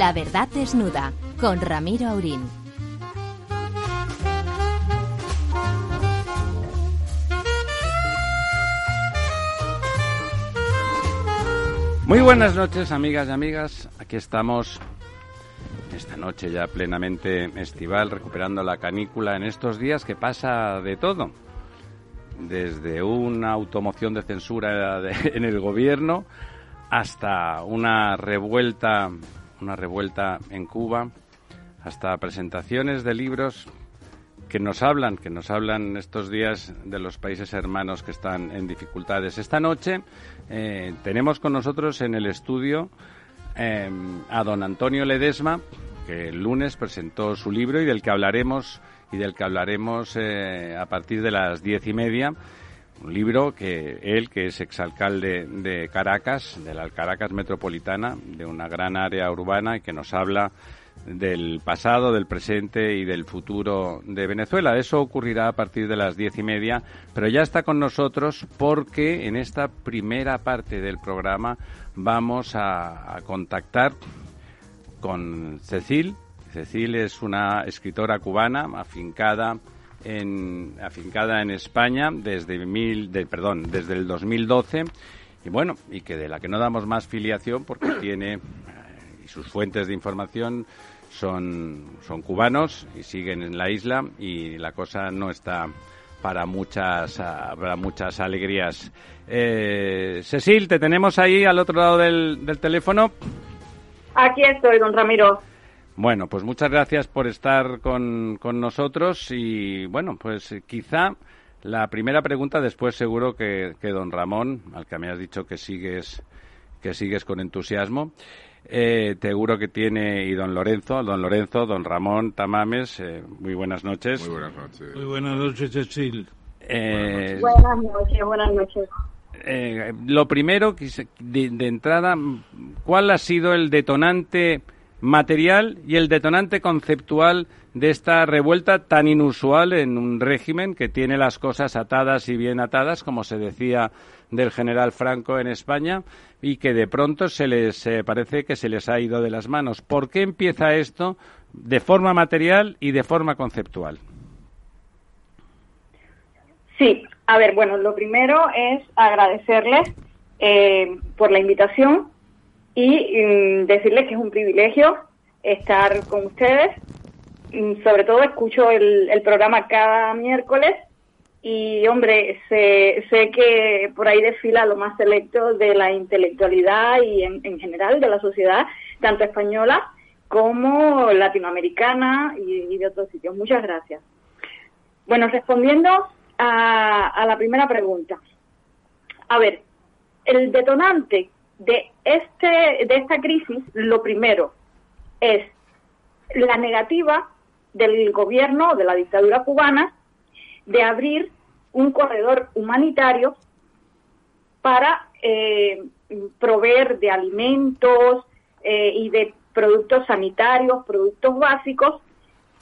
La verdad desnuda con Ramiro Aurín. Muy buenas noches, amigas y amigas. Aquí estamos esta noche ya plenamente estival, recuperando la canícula en estos días que pasa de todo. Desde una automoción de censura en el gobierno hasta una revuelta, una revuelta en Cuba, hasta presentaciones de libros que nos hablan, que nos hablan estos días de los países hermanos que están en dificultades. Esta noche eh, tenemos con nosotros en el estudio eh, a don Antonio Ledesma, que el lunes presentó su libro y del que hablaremos y del que hablaremos eh, a partir de las diez y media. Un libro que él, que es exalcalde de Caracas, de la Caracas metropolitana, de una gran área urbana, y que nos habla del pasado, del presente y del futuro de Venezuela. Eso ocurrirá a partir de las diez y media, pero ya está con nosotros porque en esta primera parte del programa vamos a, a contactar con Cecil. Cecil es una escritora cubana afincada en, afincada en España desde, mil, de, perdón, desde el 2012 y bueno, y que de la que no damos más filiación porque tiene y sus fuentes de información son, son cubanos y siguen en la isla y la cosa no está para muchas, para muchas alegrías. Eh, Cecil, te tenemos ahí al otro lado del teléfono. Aquí estoy, don Ramiro. Bueno, pues muchas gracias por estar con, con nosotros y bueno, pues quizá la primera pregunta, después seguro que, que don Ramón, al que me has dicho que sigues, que sigues con entusiasmo, eh, seguro que tiene y don Lorenzo, don Lorenzo, don Ramón Tamames, eh, muy buenas noches. Muy buenas noches. Muy buenas noches, Cecil. Eh, Buenas noches, buenas noches. eh, lo primero, de, de entrada, ¿cuál ha sido el detonante material y el detonante conceptual de esta revuelta tan inusual en un régimen que tiene las cosas atadas y bien atadas, como se decía del general Franco en España, y que de pronto se les eh, parece que se les ha ido de las manos? ¿Por qué empieza esto de forma material y de forma conceptual? Sí, a ver, bueno, lo primero es agradecerles eh, por la invitación y mm, decirles que es un privilegio estar con ustedes. Mm, Sobre todo escucho el, programa cada miércoles y, hombre, sé, sé que por ahí desfila lo más selecto de la intelectualidad y en, en general de la sociedad, tanto española como latinoamericana y, y de otros sitios. Muchas gracias. Bueno, respondiendo a, a la primera pregunta. A ver, el detonante de este de esta crisis, lo primero es la negativa del gobierno de la dictadura cubana de abrir un corredor humanitario para eh, proveer de alimentos eh, y de productos sanitarios, productos básicos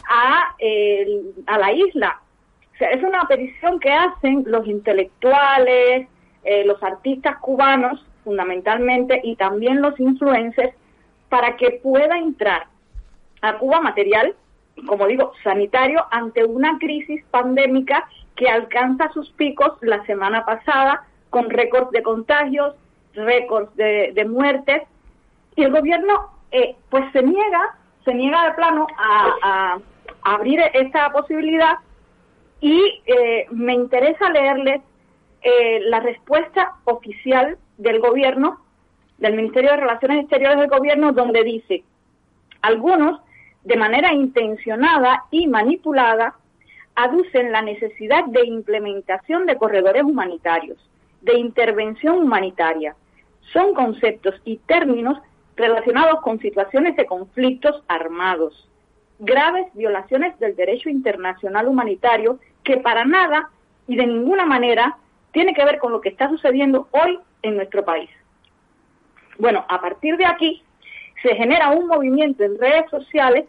a, eh, a la isla. O sea, es una petición que hacen los intelectuales, eh, los artistas cubanos, fundamentalmente, y también los influencers, para que pueda entrar a Cuba material, como digo, sanitario, ante una crisis pandémica que alcanza sus picos la semana pasada, con récords de contagios, récords de, de muertes, y el gobierno eh, pues se niega, se niega de plano a, a- abrir esta posibilidad. Y eh, me interesa leerles eh, la respuesta oficial del gobierno, del Ministerio de Relaciones Exteriores del gobierno, donde dice, algunos, de manera intencionada y manipulada, aducen la necesidad de implementación de corredores humanitarios, de intervención humanitaria. Son conceptos y términos relacionados con situaciones de conflictos armados, graves violaciones del derecho internacional humanitario que para nada y de ninguna manera tiene que ver con lo que está sucediendo hoy en nuestro país. Bueno, a partir de aquí se genera un movimiento en redes sociales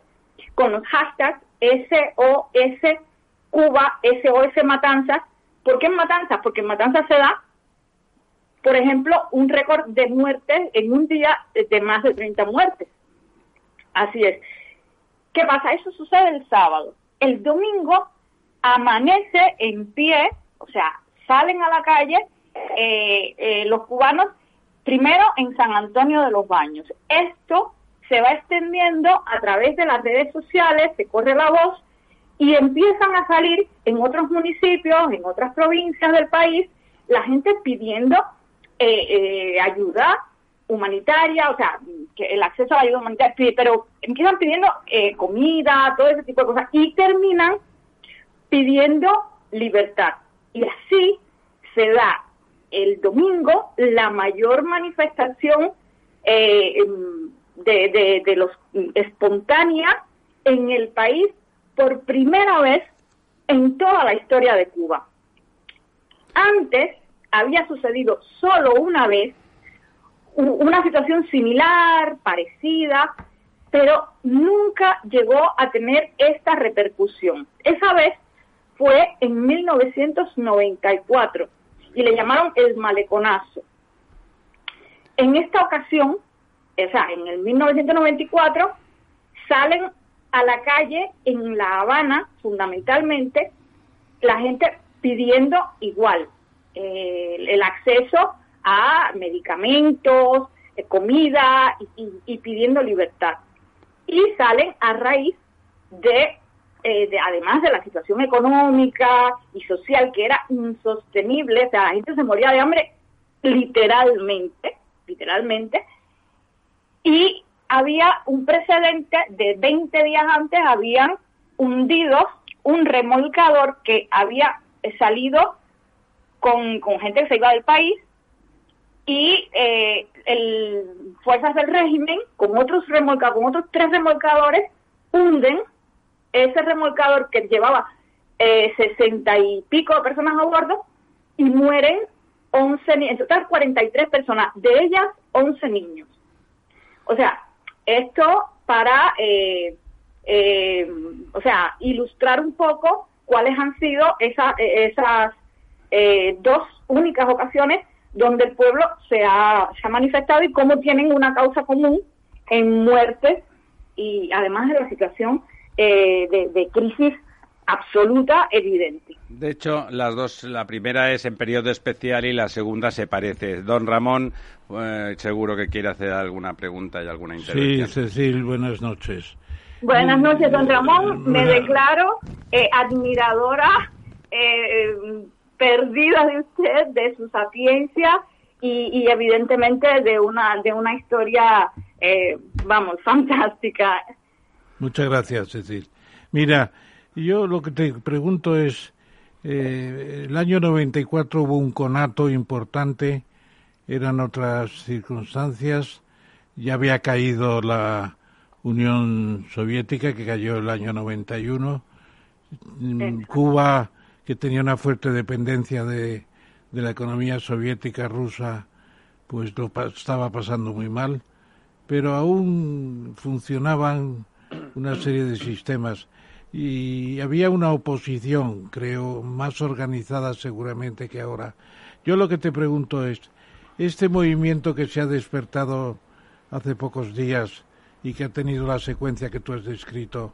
con los hashtags SOS Cuba, SOS Matanzas. ¿Por qué en Matanzas? Porque en Matanzas se da, por ejemplo, un récord de muertes en un día de más de 30 muertes. Así es. ¿Qué pasa? Eso sucede el sábado. El domingo amanece en pie, o sea, salen a la calle eh, eh, los cubanos primero en San Antonio de los Baños. Esto se va extendiendo a través de las redes sociales, se corre la voz y empiezan a salir en otros municipios, en otras provincias del país, la gente pidiendo eh, ayuda humanitaria, o sea, que el acceso a la ayuda humanitaria, pero empiezan pidiendo comida, todo ese tipo de cosas, y terminan pidiendo libertad. Y así se da el domingo la mayor manifestación eh, de, de, los espontánea en el país por primera vez en toda la historia de Cuba. Antes había sucedido solo una vez una situación similar, parecida, pero nunca llegó a tener esta repercusión. Esa vez fue en 1994 y le llamaron el maleconazo. En esta ocasión, o sea, en el 1994, salen a la calle en La Habana, fundamentalmente, la gente pidiendo igual eh, el acceso a medicamentos, eh, comida y, pidiendo libertad. Y salen a raíz de eh, además de la situación económica y social que era insostenible, o sea, la gente se moría de hambre literalmente, literalmente, y había un precedente de 20 días antes, habían hundido un remolcador que había salido con, gente que se iba del país y eh, el, fuerzas del régimen con otros remolcadores, con otros tres remolcadores hunden ese remolcador que llevaba eh, sesenta y pico de personas a bordo y mueren 11, en total 43 personas, de ellas 11 niños. O sea, esto para, eh, eh, o sea, ilustrar un poco cuáles han sido esa, esas dos únicas ocasiones donde el pueblo se ha, se ha manifestado y cómo tienen una causa común en muertes y además de la situación eh, de, crisis absoluta evidente. De hecho, las dos, la primera es en periodo especial y la segunda se parece. Don Ramón, eh, seguro que quiere hacer alguna pregunta y alguna intervención. Sí, Cecil, buenas noches. Buenas noches, don Ramón. Me declaro eh, admiradora, perdida de usted, de su sapiencia y, y, evidentemente de una de una historia, vamos, fantástica. Muchas gracias, Cecil. Mira, yo lo que te pregunto es, eh, el año 94 hubo un conato importante, eran otras circunstancias, ya había caído la Unión Soviética, que cayó el año 91, mm, Cuba, que tenía una fuerte dependencia de, de la economía soviética rusa, pues lo estaba pasando muy mal, pero aún funcionaban una serie de sistemas y había una oposición, creo, más organizada seguramente que ahora. Yo lo que te pregunto es, este movimiento que se ha despertado hace pocos días y que ha tenido la secuencia que tú has descrito,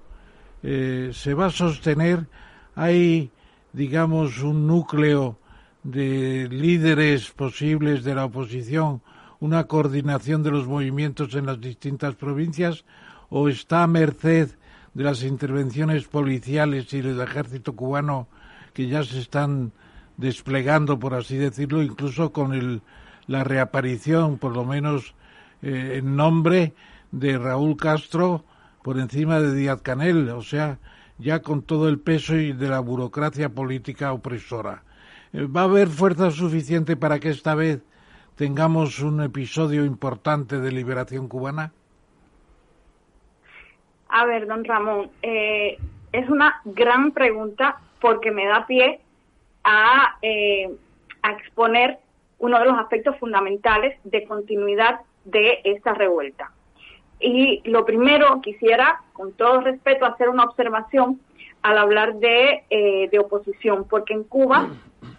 eh, ¿se va a sostener? ¿Hay, digamos, un núcleo de líderes posibles de la oposición, una coordinación de los movimientos en las distintas provincias? O está a merced de las intervenciones policiales y del ejército cubano que ya se están desplegando, por así decirlo, incluso con el, la reaparición, por lo menos eh, en nombre de Raúl Castro por encima de Díaz Canel, o sea, ya con todo el peso y de la burocracia política opresora. Eh, ¿Va a haber fuerza suficiente para que esta vez tengamos un episodio importante de liberación cubana? A ver, don Ramón, eh, es una gran pregunta porque me da pie a, eh, a exponer uno de los aspectos fundamentales de continuidad de esta revuelta. Y lo primero, quisiera, con todo respeto, hacer una observación al hablar de, eh, de oposición, porque en Cuba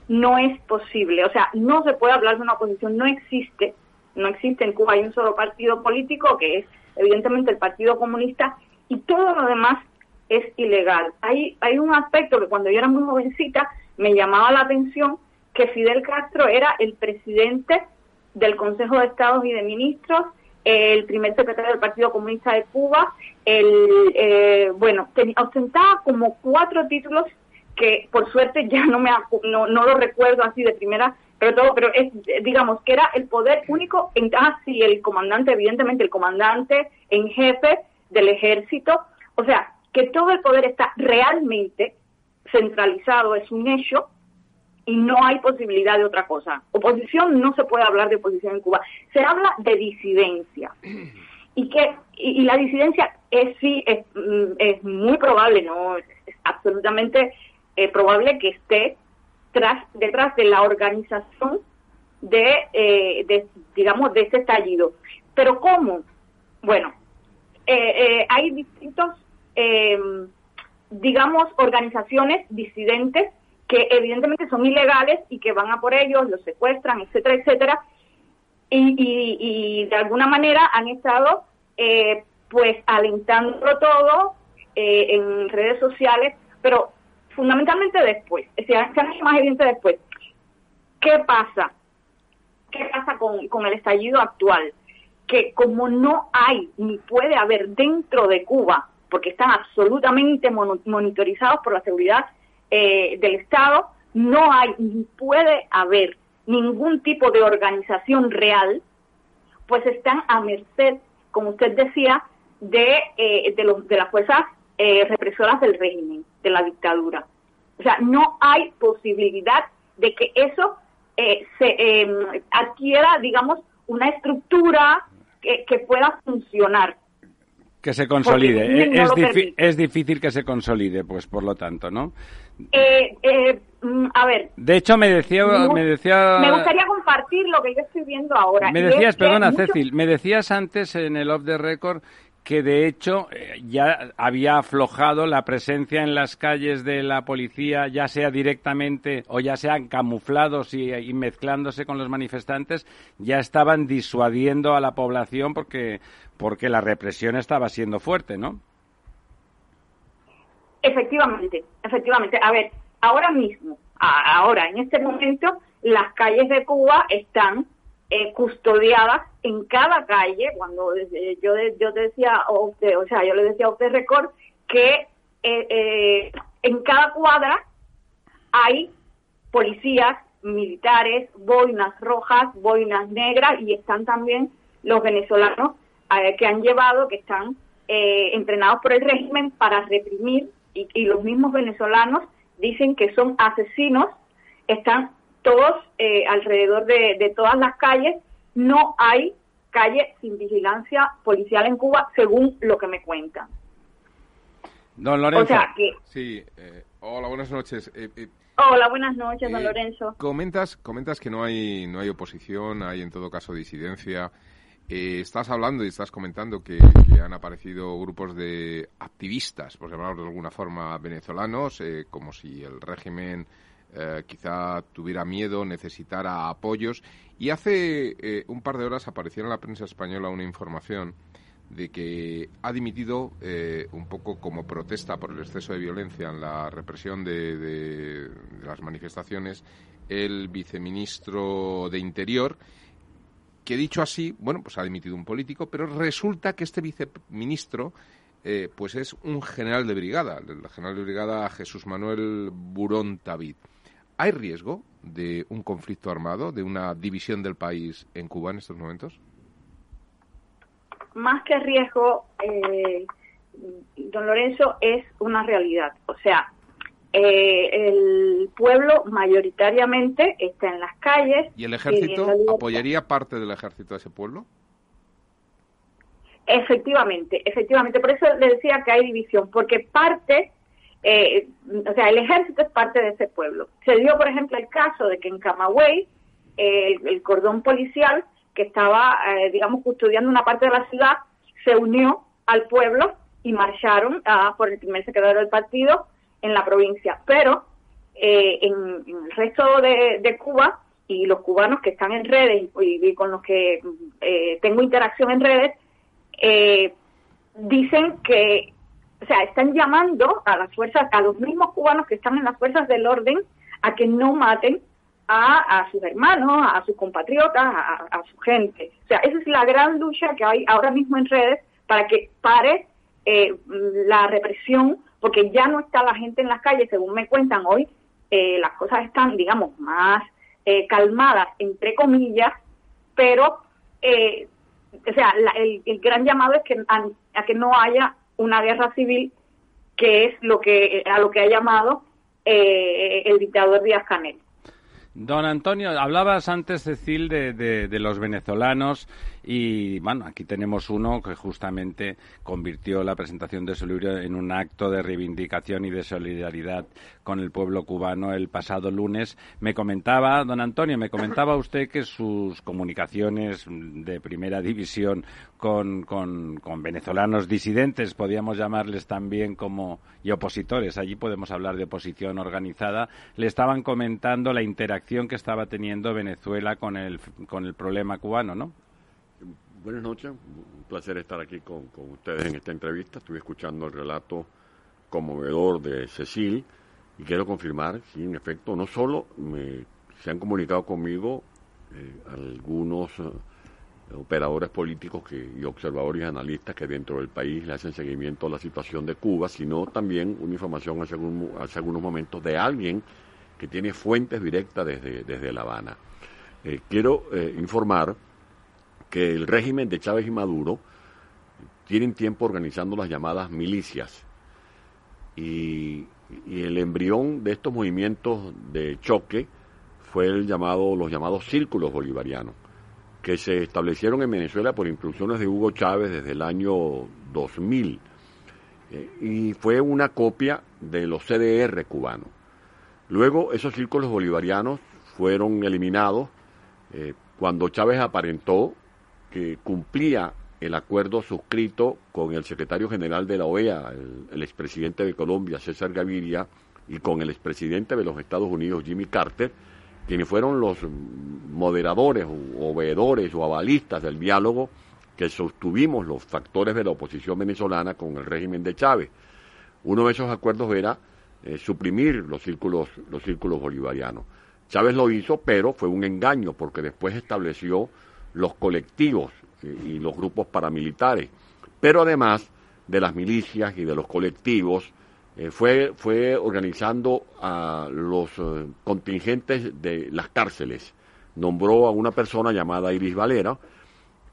no es posible, o sea, no se puede hablar de una oposición, no existe, no existe en Cuba, hay un solo partido político que es evidentemente el Partido Comunista y todo lo demás es ilegal. Hay, hay un aspecto que cuando yo era muy jovencita me llamaba la atención, que Fidel Castro era el presidente del Consejo de Estados y de Ministros, el primer secretario del Partido Comunista de Cuba, el, eh, bueno, ostentaba como cuatro títulos que por suerte ya no me no, no lo recuerdo así de primera, pero todo, pero es, digamos que era el poder único en casi el comandante, evidentemente el comandante en jefe del ejército, o sea, que todo el poder está realmente centralizado, es un hecho, y no hay posibilidad de otra cosa. Oposición no se puede hablar de oposición en Cuba, se habla de disidencia. Y que y, la disidencia es sí es, mm, es muy probable, no es, absolutamente eh, probable que esté tras detrás de la organización de, eh, de digamos de ese estallido. Pero cómo? Bueno, hay distintos Em, digamos, organizaciones disidentes que evidentemente son ilegales y que van a por ellos, los secuestran, etcétera, etcétera, y, de alguna manera han estado eh, pues alentándolo todo eh, en redes sociales, pero fundamentalmente después, se han, hecho más evidente después. ¿Qué pasa? ¿Qué pasa con, con el estallido actual? Que como no hay ni puede haber dentro de Cuba porque están absolutamente monitorizados por la seguridad eh, del Estado, no hay ni puede haber ningún tipo de organización real, pues están a merced, como usted decía, de, eh, de, los, de las fuerzas eh, represoras del régimen, de la dictadura. O sea, no hay posibilidad de que eso se em, adquiera, digamos, una estructura que pueda funcionar que se consolide. Es, es, difícil que se consolide, pues por lo tanto, ¿no? Eh, eh, mm, a ver. De hecho, me decía, me decía. Me gustaría compartir lo que yo estoy viendo ahora. Me decías, perdona, Cecil, me decías antes en el off the record que de hecho eh, ya había aflojado la presencia en las calles de la policía, ya sea directamente o ya sean camuflados y, y, mezclándose con los manifestantes, ya estaban disuadiendo a la población porque, porque la represión estaba siendo fuerte, ¿no? Efectivamente, efectivamente. A ver, ahora mismo, ahora, en este momento, las calles de Cuba están eh, custodiadas en cada calle, cuando yo, yo decía, o, sea, yo le decía a usted, Record, que eh, eh, en cada cuadra hay policías, militares, boinas rojas, boinas negras y están también los venezolanos que han llevado, que están entrenados por el régimen para reprimir y los mismos venezolanos dicen que son asesinos, están todos eh, alrededor de, todas las calles. No hay calle sin vigilancia policial en Cuba, según lo que me cuentan. Don Lorenzo. Sí, eh, hola, buenas noches. Eh, hola, buenas noches, don Lorenzo. Comentas, comentas que no hay, no hay oposición, hay en todo caso disidencia. estás hablando y estás comentando que, han aparecido grupos de activistas, por llamarlos de alguna forma, venezolanos, como si el régimen eh, quizá tuviera miedo, necesitara apoyos. Y hace eh, un par de horas apareció en la prensa española una información de que ha dimitido eh, un poco como protesta por el exceso de violencia en la represión de, de, las manifestaciones el viceministro de Interior que dicho así, bueno, pues ha dimitido un político, pero resulta que este viceministro pues es un general de brigada, el general de brigada Jesús Manuel Burón David. ¿Hay riesgo de un conflicto armado, de una división del país en Cuba en estos momentos? Más que riesgo, eh, don Lorenzo, es una realidad. O sea, eh, el pueblo mayoritariamente está en las calles. ¿Y el ejército apoyaría parte del ejército a ese pueblo? Efectivamente, efectivamente. Por eso le decía que hay división, porque parte eh, o sea, el ejército es parte de ese pueblo. Se dio, por ejemplo, el caso de que en Camagüey el cordón policial que estaba, eh, digamos, custodiando una parte de la ciudad, se unió al pueblo y marcharon por el primer secretario del partido en la provincia. Pero eh, en, el resto de, Cuba y los cubanos que están en redes y, con los que tengo interacción en redes, eh, dicen que, o sea, están llamando a las fuerzas, a los mismos cubanos que están en las fuerzas del orden a que no maten a, sus hermanos, a sus compatriotas, a, su gente. O sea, esa es la gran lucha que hay ahora mismo en redes para que pare eh, la represión, porque ya no está la gente en las calles, según me cuentan hoy, eh, las cosas están, digamos, más eh, calmadas, entre comillas, pero, o sea, el, gran llamado es que a, que no haya una guerra civil, que es lo que a lo que ha llamado el dictador Díaz Canel. Don Antonio, hablabas antes, Cecil, de, de, los venezolanos y, bueno, aquí tenemos uno que justamente convirtió la presentación de su libro en un acto de reivindicación y de solidaridad con el pueblo cubano el pasado lunes. Me comentaba, don Antonio, me comentaba usted que sus comunicaciones de primera división con, con, venezolanos disidentes, podíamos llamarles también como, y opositores, allí podemos hablar de oposición organizada, le estaban comentando la interacción que estaba teniendo Venezuela con el, con el problema cubano, ¿no? Buenas noches, un placer estar aquí con, ustedes en esta entrevista. Estuve escuchando el relato conmovedor de Cecil y quiero confirmar, sí, en efecto, no solo se han comunicado conmigo eh, algunos eh, operadores políticos que, y observadores y analistas que dentro del país le hacen seguimiento a la situación de Cuba, sino también una información hace, hace algunos momentos de alguien que tiene fuentes directas desde, desde La Habana. Eh, quiero informar que el régimen de Chávez y Maduro tienen tiempo organizando las llamadas milicias y, el embrión de estos movimientos de choque fue el llamado, los llamados círculos bolivarianos, que se establecieron en Venezuela por instrucciones de Hugo Chávez desde el año 2000 eh, y fue una copia de los CDR cubanos. Luego esos círculos bolivarianos fueron eliminados eh, cuando Chávez aparentó que cumplía el acuerdo suscrito con el secretario general de la OEA, el, expresidente de Colombia, César Gaviria, y con el expresidente de los Estados Unidos, Jimmy Carter, quienes fueron los moderadores o veedores o avalistas del diálogo que sostuvimos los factores de la oposición venezolana con el régimen de Chávez. Uno de esos acuerdos era eh, suprimir los círculos, los círculos bolivarianos. Chávez lo hizo, pero fue un engaño porque después estableció los colectivos eh, y los grupos paramilitares. Pero además de las milicias y de los colectivos, eh, fue, fue organizando a los contingentes de las cárceles. Nombró a una persona llamada Iris Valera.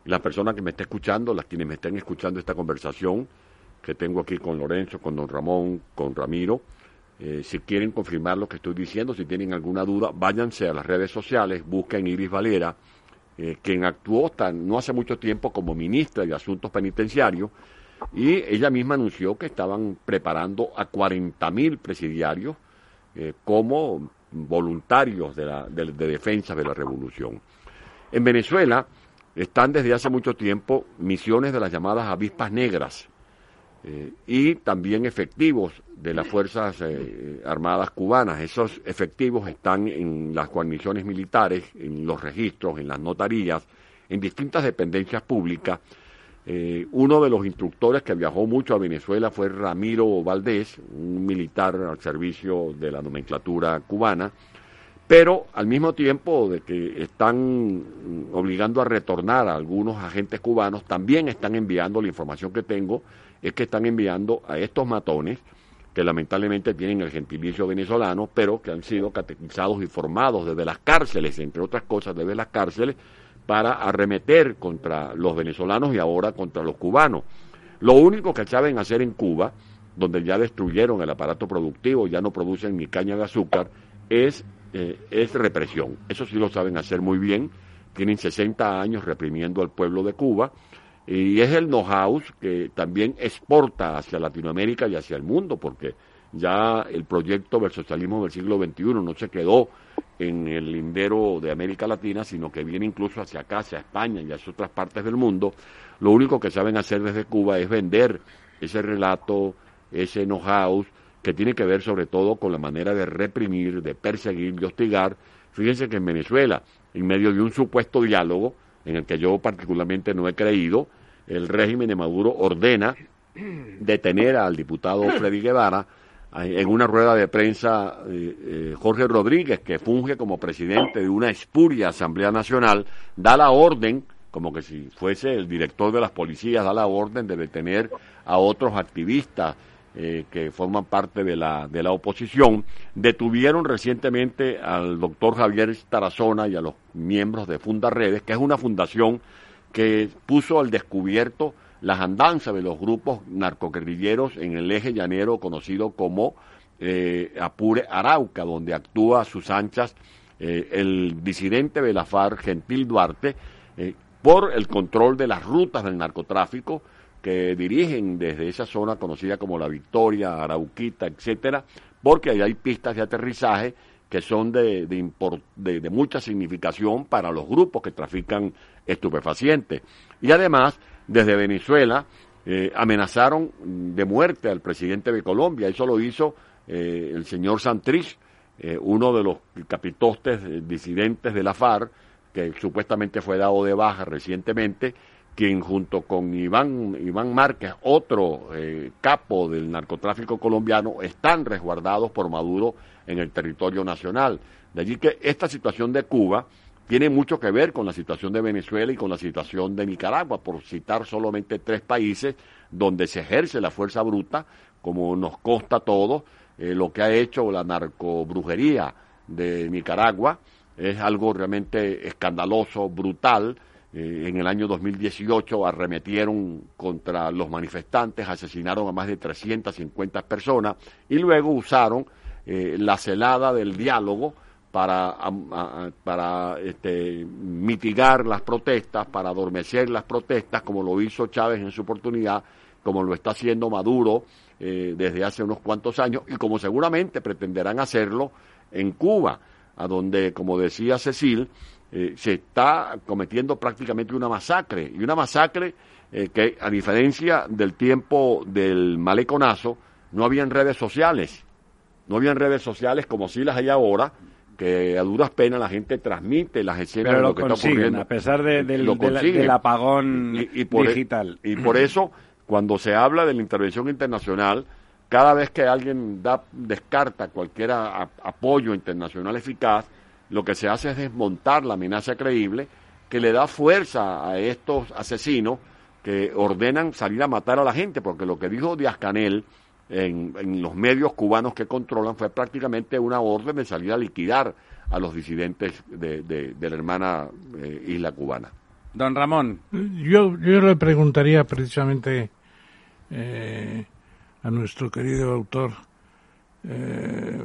La persona que me está escuchando, las quienes me estén escuchando esta conversación, que tengo aquí con Lorenzo, con don Ramón, con Ramiro, eh, si quieren confirmar lo que estoy diciendo, si tienen alguna duda, váyanse a las redes sociales, busquen Iris Valera, eh, quien actuó no hace mucho tiempo como ministra de Asuntos Penitenciarios, y ella misma anunció que estaban preparando a 40.000 presidiarios eh, como voluntarios de, la, de defensa de la revolución. En Venezuela están desde hace mucho tiempo misiones de las llamadas avispas negras, y también efectivos de las Fuerzas eh, Armadas cubanas. Esos efectivos están en las guarniciones militares, en los registros, en las notarías, en distintas dependencias públicas. Eh, uno de los instructores que viajó mucho a Venezuela fue Ramiro Valdés, un militar al servicio de la nomenclatura cubana, pero al mismo tiempo de que están obligando a retornar a algunos agentes cubanos, también están enviando la información que tengo es que están enviando a estos matones, que lamentablemente tienen el gentilicio venezolano, pero que han sido catequizados y formados desde las cárceles, entre otras cosas, desde las cárceles, para arremeter contra los venezolanos y ahora contra los cubanos. Lo único que saben hacer en Cuba, donde ya destruyeron el aparato productivo, ya no producen ni caña de azúcar, es, eh, es represión. Eso sí lo saben hacer muy bien. Tienen 60 años reprimiendo al pueblo de Cuba y es el know-how que también exporta hacia Latinoamérica y hacia el mundo, porque ya el proyecto del socialismo del siglo XXI no se quedó en el lindero de América Latina, sino que viene incluso hacia acá, hacia España y hacia otras partes del mundo. Lo único que saben hacer desde Cuba es vender ese relato, ese know-how, que tiene que ver sobre todo con la manera de reprimir, de perseguir, de hostigar. Fíjense que en Venezuela, en medio de un supuesto diálogo, en el que yo particularmente no he creído, el régimen de Maduro ordena detener al diputado Freddy Guevara en una rueda de prensa eh, eh, Jorge Rodríguez, que funge como presidente de una espuria Asamblea Nacional, da la orden, como que si fuese el director de las policías, da la orden de detener a otros activistas eh, que forman parte de la, de la oposición. Detuvieron recientemente al doctor Javier Tarazona y a los miembros de Funda Redes, que es una fundación que puso al descubierto las andanzas de los grupos narcoguerrilleros en el eje llanero conocido como eh, Apure Arauca, donde actúa a sus anchas eh, el disidente de la Gentil Duarte, por el control de las rutas del narcotráfico que dirigen desde esa zona conocida como La Victoria, Arauquita, etcétera, porque ahí hay pistas de aterrizaje que son de, de, de mucha significación para los grupos que trafican estupefacientes. Y además, desde Venezuela eh, amenazaron de muerte al presidente de Colombia. Eso lo hizo eh, el señor Santrich, eh, uno de los capitostes disidentes de la FARC, que supuestamente fue dado de baja recientemente, quien junto con Iván, Iván Márquez, otro capo del narcotráfico colombiano, están resguardados por Maduro en el territorio nacional. De allí que esta situación de Cuba tiene mucho que ver con la situación de Venezuela y con la situación de Nicaragua, por citar solamente tres países donde se ejerce la fuerza bruta, como nos consta a todos, eh, lo que ha hecho la narcobrujería de Nicaragua es algo realmente escandaloso, brutal. Eh, en el año 2018 arremetieron contra los manifestantes, asesinaron a más de 350 personas y luego usaron eh, la celada del diálogo para, para este, mitigar las protestas, para adormecer las protestas, como lo hizo Chávez en su oportunidad, como lo está haciendo Maduro eh, desde hace unos cuantos años y como seguramente pretenderán hacerlo en Cuba, a donde, como decía Cecil, eh, se está cometiendo prácticamente una masacre, y una masacre eh, que, a diferencia del tiempo del maleconazo, no habían redes sociales, no habían redes sociales como si las hay ahora, que a duras penas la gente transmite las escenas de lo, que está ocurriendo. A pesar del, del, apagón y, por, e- digital. Y por eso, cuando se habla de la intervención internacional, cada vez que alguien da, descarta cualquier apoyo internacional eficaz, lo que se hace es desmontar la amenaza creíble que le da fuerza a estos asesinos que ordenan salir a matar a la gente, porque lo que dijo Díaz Canel en, los medios cubanos que controlan fue prácticamente una orden de salir a liquidar a los disidentes de, la hermana eh, isla cubana. Don Ramón. Yo, yo le preguntaría precisamente eh, a nuestro querido autor eh,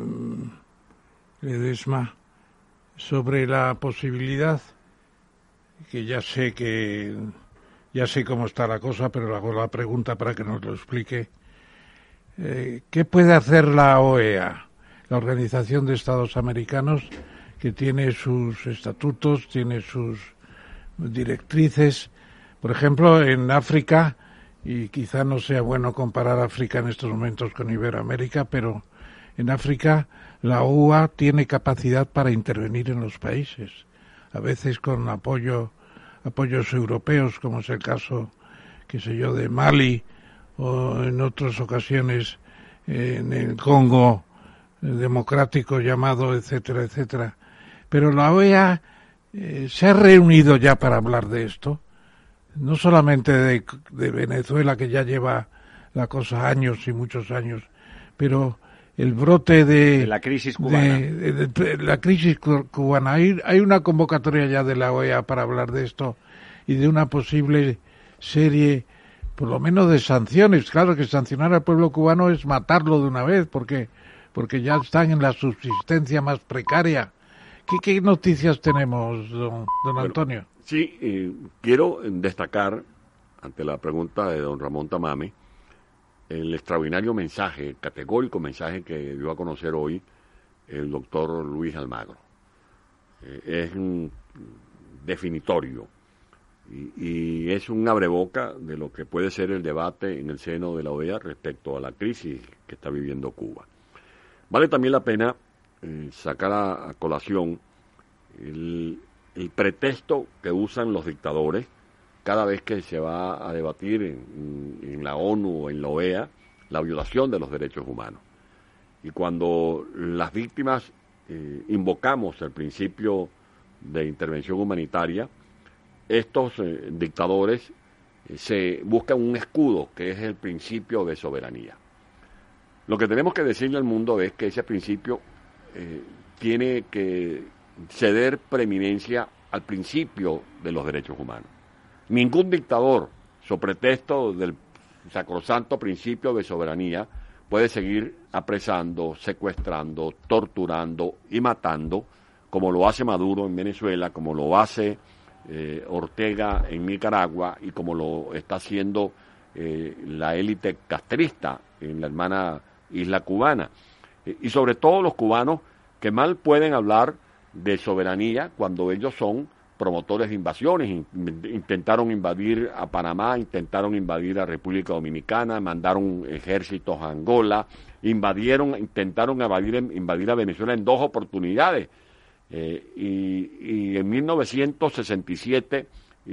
Ledesma sobre la posibilidad que ya sé que ya sé cómo está la cosa, pero hago la pregunta para que nos lo explique eh, ¿Qué puede hacer la OEA, la Organización de Estados Americanos, que tiene sus estatutos, tiene sus directrices? Por ejemplo, en África, y quizá no sea bueno comparar África en estos momentos con Iberoamérica, pero en África la OEA tiene capacidad para intervenir en los países, a veces con apoyo, apoyos europeos, como es el caso, qué sé yo, de Mali, o en otras ocasiones en el Congo democrático llamado, etcétera, etcétera. Pero la OEA eh, se ha reunido ya para hablar de esto, no solamente de, Venezuela, que ya lleva la cosa años y muchos años, pero el brote de, la crisis cubana. la crisis cubana. Hay, hay una convocatoria ya de la OEA para hablar de esto y de una posible serie por lo menos de sanciones. Claro que sancionar al pueblo cubano es matarlo de una vez, porque, porque ya están en la subsistencia más precaria. ¿Qué, noticias tenemos, don, Antonio? Sí, eh, quiero destacar, ante la pregunta de don Ramón Tamame, el extraordinario mensaje, categórico mensaje que dio a conocer hoy el doctor Luis Almagro. Eh, es un definitorio y, es un abreboca de lo que puede ser el debate en el seno de la OEA respecto a la crisis que está viviendo Cuba. Vale también la pena eh, sacar a, colación el, pretexto que usan los dictadores cada vez que se va a debatir en, la ONU o en la OEA la violación de los derechos humanos. Y cuando las víctimas eh, invocamos el principio de intervención humanitaria, estos eh, dictadores eh, se buscan un escudo que es el principio de soberanía. Lo que tenemos que decirle al mundo es que ese principio tiene que ceder preeminencia al principio de los derechos humanos. Ningún dictador, sobre pretexto del sacrosanto principio de soberanía, puede seguir apresando, secuestrando, torturando y matando, como lo hace Maduro en Venezuela, como lo hace eh, Ortega en Nicaragua y como lo está haciendo eh, la élite castrista en la hermana isla cubana. Eh, y sobre todo los cubanos que mal pueden hablar de soberanía cuando ellos son promotores de invasiones, intentaron invadir a Panamá, intentaron invadir a República Dominicana, mandaron ejércitos a Angola, invadieron, intentaron invadir, invadir a Venezuela en dos oportunidades. Eh, y, en 1967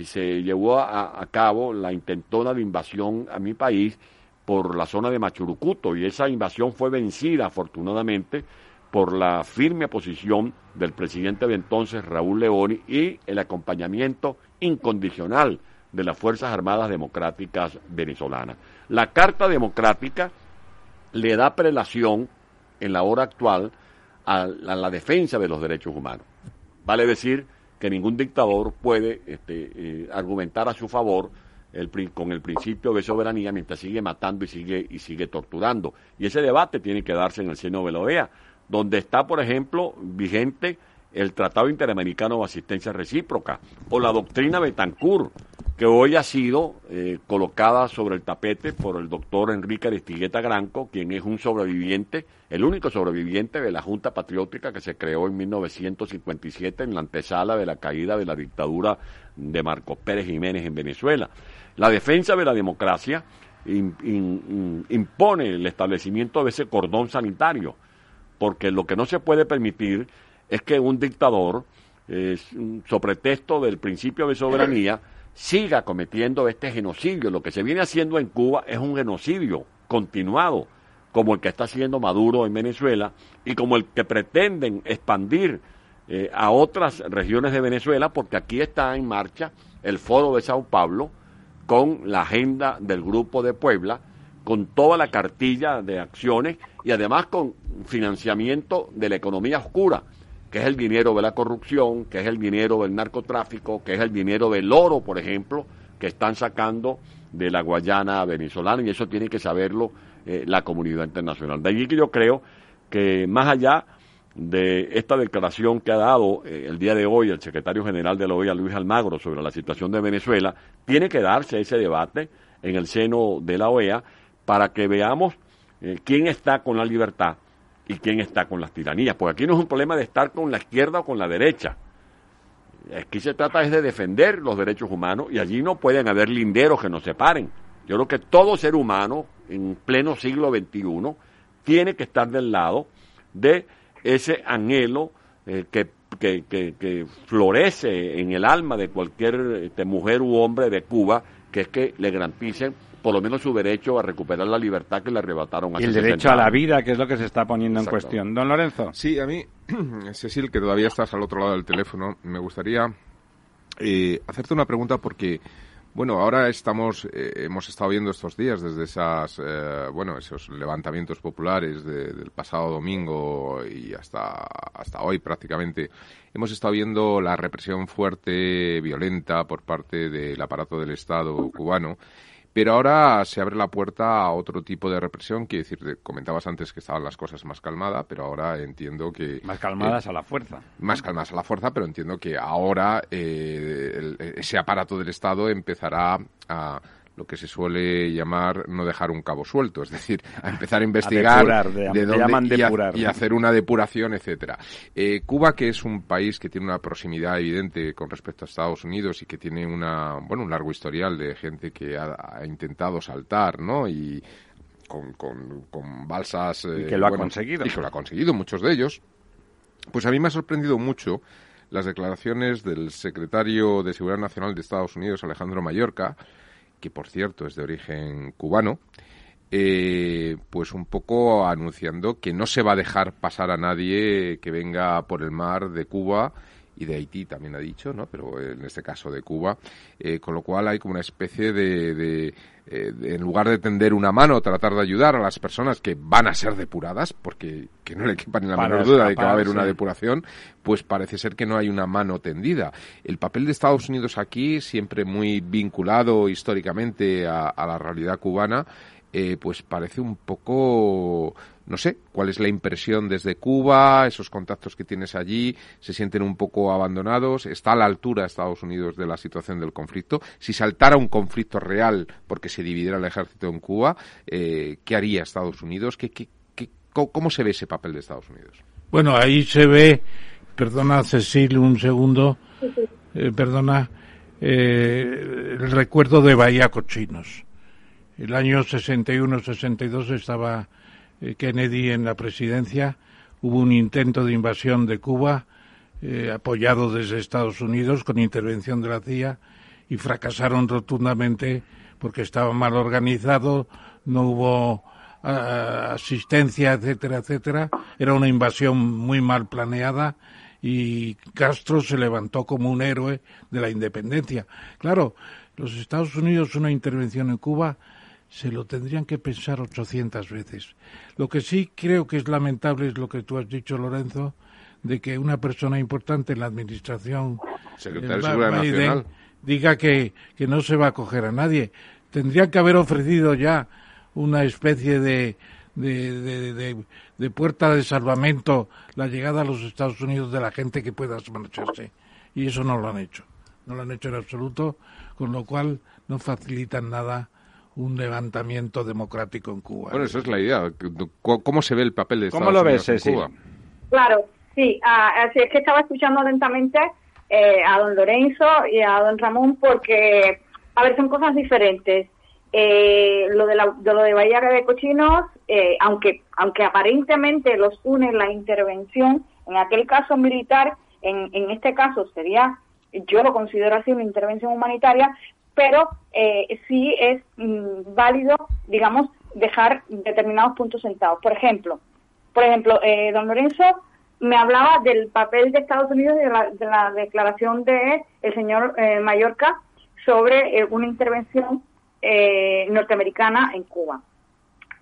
se llevó a, a, cabo la intentona de invasión a mi país por la zona de Machurucuto y esa invasión fue vencida afortunadamente por la firme posición del presidente de entonces, Raúl Leoni, y el acompañamiento incondicional de las Fuerzas Armadas Democráticas venezolanas. La Carta Democrática le da prelación en la hora actual a la, defensa de los derechos humanos. Vale decir que ningún dictador puede este, eh, argumentar a su favor con el principio de soberanía mientras sigue matando y sigue, y sigue torturando. Y ese debate tiene que darse en el seno de la OEA donde está, por ejemplo, vigente el Tratado Interamericano de Asistencia Recíproca o la doctrina Betancourt, que hoy ha sido eh, colocada sobre el tapete por el doctor Enrique Aristigueta Granco, quien es un sobreviviente, el único sobreviviente de la Junta Patriótica que se creó en 1957 en la antesala de la caída de la dictadura de Marcos Pérez Jiménez en Venezuela. La defensa de la democracia impone el establecimiento de ese cordón sanitario porque lo que no se puede permitir es que un dictador, eh, sobre pretexto del principio de soberanía, siga cometiendo este genocidio. Lo que se viene haciendo en Cuba es un genocidio continuado, como el que está haciendo Maduro en Venezuela y como el que pretenden expandir eh, a otras regiones de Venezuela, porque aquí está en marcha el Foro de Sao Paulo con la agenda del Grupo de Puebla, con toda la cartilla de acciones y además con financiamiento de la economía oscura, que es el dinero de la corrupción, que es el dinero del narcotráfico, que es el dinero del oro, por ejemplo, que están sacando de la Guayana venezolana y eso tiene que saberlo eh, la comunidad internacional. De allí que yo creo que más allá de esta declaración que ha dado eh, el día de hoy el secretario general de la OEA, Luis Almagro, sobre la situación de Venezuela, tiene que darse ese debate en el seno de la OEA para que veamos eh, quién está con la libertad y quién está con las tiranías. Porque aquí no es un problema de estar con la izquierda o con la derecha. Aquí se trata es de defender los derechos humanos y allí no pueden haber linderos que nos separen. Yo creo que todo ser humano en pleno siglo XXI tiene que estar del lado de ese anhelo eh, que, que, florece en el alma de cualquier este, mujer u hombre de Cuba, que es que le garanticen por lo menos su derecho a recuperar la libertad que le arrebataron a Y el derecho a la vida, que es lo que se está poniendo en cuestión. Don Lorenzo. Sí, a mí, Cecil, que todavía estás al otro lado del teléfono, me gustaría eh, hacerte una pregunta porque... Bueno, ahora estamos, eh, hemos estado viendo estos días desde esas, eh, bueno, esos levantamientos populares del pasado domingo y hasta, hasta hoy prácticamente, hemos estado viendo la represión fuerte, violenta por parte del aparato del Estado cubano pero ahora se abre la puerta a otro tipo de represión, quiero decir, comentabas antes que estaban las cosas más calmadas, pero ahora entiendo que... Más calmadas a la fuerza. Más calmadas a la fuerza, pero entiendo que ahora eh, ese aparato del Estado empezará a lo que se suele llamar no dejar un cabo suelto, es decir, a empezar a investigar de, dónde y, hacer una depuración, etcétera. Eh, Cuba, que es un país que tiene una proximidad evidente con respecto a Estados Unidos y que tiene una, bueno, un largo historial de gente que ha, intentado saltar, ¿no? Y con, con, balsas... y que lo ha conseguido. Y que lo ha conseguido, muchos de ellos. Pues a mí me ha sorprendido mucho las declaraciones del secretario de Seguridad Nacional de Estados Unidos, Alejandro Mallorca, que por cierto es de origen cubano, eh, pues un poco anunciando que no se va a dejar pasar a nadie que venga por el mar de Cuba y de Haití también ha dicho, ¿no? Pero en este caso de Cuba, eh, con lo cual hay como una especie de, eh, de, en lugar de tender una mano, tratar de ayudar a las personas que van a ser depuradas, porque que no le quepa ni la menor duda de que va a haber una depuración, pues parece ser que no hay una mano tendida. El papel de Estados Unidos aquí, siempre muy vinculado históricamente a, a la realidad cubana, eh, pues parece un poco, no sé, cuál es la impresión desde Cuba, esos contactos que tienes allí, se sienten un poco abandonados, está a la altura Estados Unidos de la situación del conflicto. Si saltara un conflicto real porque se dividiera el ejército en Cuba, eh, ¿qué haría Estados Unidos? ¿Qué, qué, cómo, se ve ese papel de Estados Unidos? Bueno, ahí se ve, perdona Cecil un segundo, eh, perdona, el recuerdo de Bahía Cochinos el año 61-62 estaba eh, Kennedy en la presidencia, hubo un intento de invasión de Cuba, eh, apoyado desde Estados Unidos con intervención de la CIA, y fracasaron rotundamente porque estaba mal organizado, no hubo asistencia, etcétera, etcétera. Era una invasión muy mal planeada y Castro se levantó como un héroe de la independencia. Claro, los Estados Unidos una intervención en Cuba se lo tendrían que pensar 800 veces. Lo que sí creo que es lamentable es lo que tú has dicho, Lorenzo, de que una persona importante en la administración diga que, que no se va a coger a nadie. Tendrían que haber ofrecido ya una especie de, de, de, de, puerta de salvamento la llegada a los Estados Unidos de la gente que pueda marcharse. Y eso no lo han hecho. No lo han hecho en absoluto, con lo cual no facilitan nada un levantamiento democrático en Cuba. Bueno, esa es la idea. ¿Cómo se ve el papel de Estados ¿Cómo lo ves, en Cuba? Claro, sí. Ah, así es que estaba escuchando atentamente eh, a don Lorenzo y a don Ramón porque, a ver, son cosas diferentes. Eh, lo, de la, de lo de Bahía de Cochinos, eh, aunque, aunque aparentemente los une la intervención, en aquel caso militar, en, en este caso sería, yo lo considero así, una intervención humanitaria, pero eh, sí es mm, válido, digamos, dejar determinados puntos sentados. Por ejemplo, por ejemplo, eh, don Lorenzo me hablaba del papel de Estados Unidos la, de la declaración de el señor eh, Mallorca sobre eh, una intervención norteamericana en Cuba.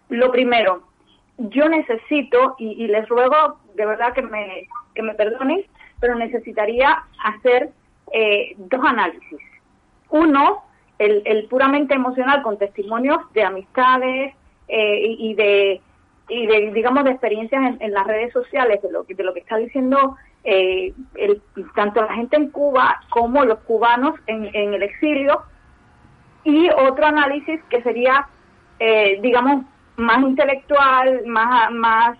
Lo primero, yo necesito, y, y, les ruego de verdad que me, que me perdonen, pero necesitaría hacer dos análisis uno, el, puramente emocional con testimonios de amistades eh, y, de, y de, digamos, de experiencias en, las redes sociales de lo, de lo que está diciendo eh, tanto la gente en Cuba como los cubanos en, el exilio. Y otro análisis que sería, eh, digamos, más intelectual, más, más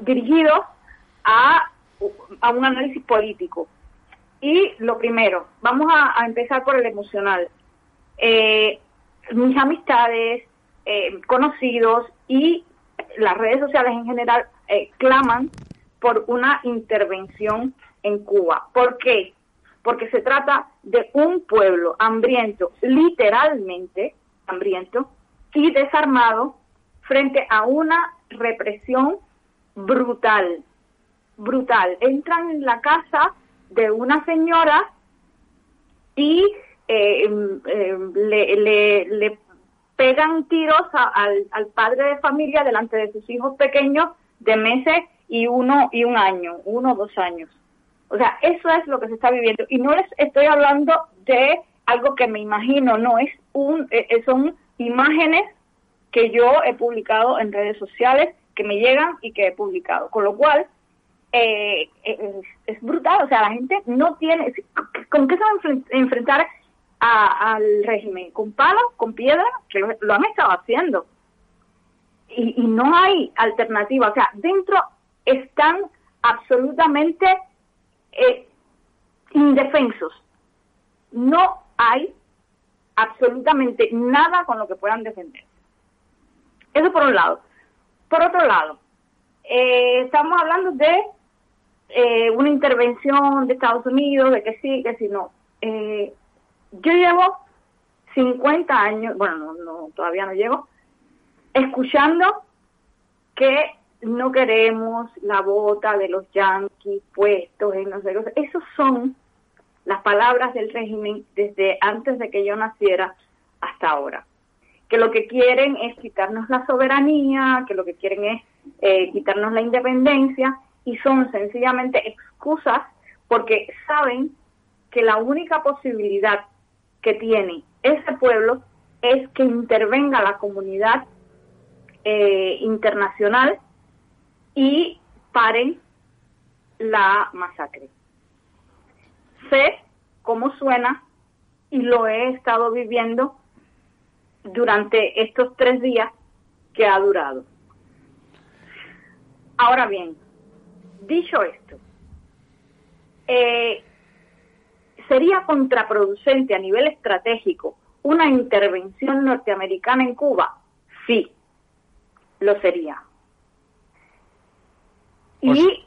dirigido a, a un análisis político. Y lo primero, vamos a, empezar por el emocional. Eh, mis amistades, eh, conocidos y las redes sociales en general eh, claman por una intervención en Cuba. ¿Por qué? Porque se trata de un pueblo hambriento, literalmente hambriento y desarmado frente a una represión brutal, brutal. Entran en la casa de una señora y eh, em, em, le, le, pegan tiros al, al padre de familia delante de sus hijos pequeños de meses y uno y un año, uno o dos años. O sea, eso es lo que se está viviendo. Y no les estoy hablando de algo que me imagino, no, es un, eh, eh, son imágenes que yo he publicado en redes sociales, que me llegan y que he publicado. Con lo cual, eh, es, brutal. O sea, la gente no tiene. ¿Con qué se va a enfrentar al régimen? ¿Con palos? ¿Con piedra? Lo, han estado haciendo. Y, y, no hay alternativa. O sea, dentro están absolutamente eh, indefensos. No hay absolutamente nada con lo que puedan defender. Eso por un lado. Por otro lado, eh, estamos hablando de eh, una intervención de Estados Unidos, de que sí, que sí, no. Eh, yo llevo 50 años, bueno, no, no, todavía no llevo, escuchando que no queremos la bota de los yanquis puestos en sé qué. Esos son las palabras del régimen desde antes de que yo naciera hasta ahora. Que lo que quieren es quitarnos la soberanía, que lo que quieren es eh, quitarnos la independencia y son sencillamente excusas porque saben que la única posibilidad que tiene ese pueblo es que intervenga la comunidad eh, internacional y paren la masacre. Sé cómo suena y lo he estado viviendo durante estos tres días que ha durado. Ahora bien, dicho esto, eh, sería contraproducente a nivel estratégico una intervención norteamericana en Cuba. Sí, lo sería.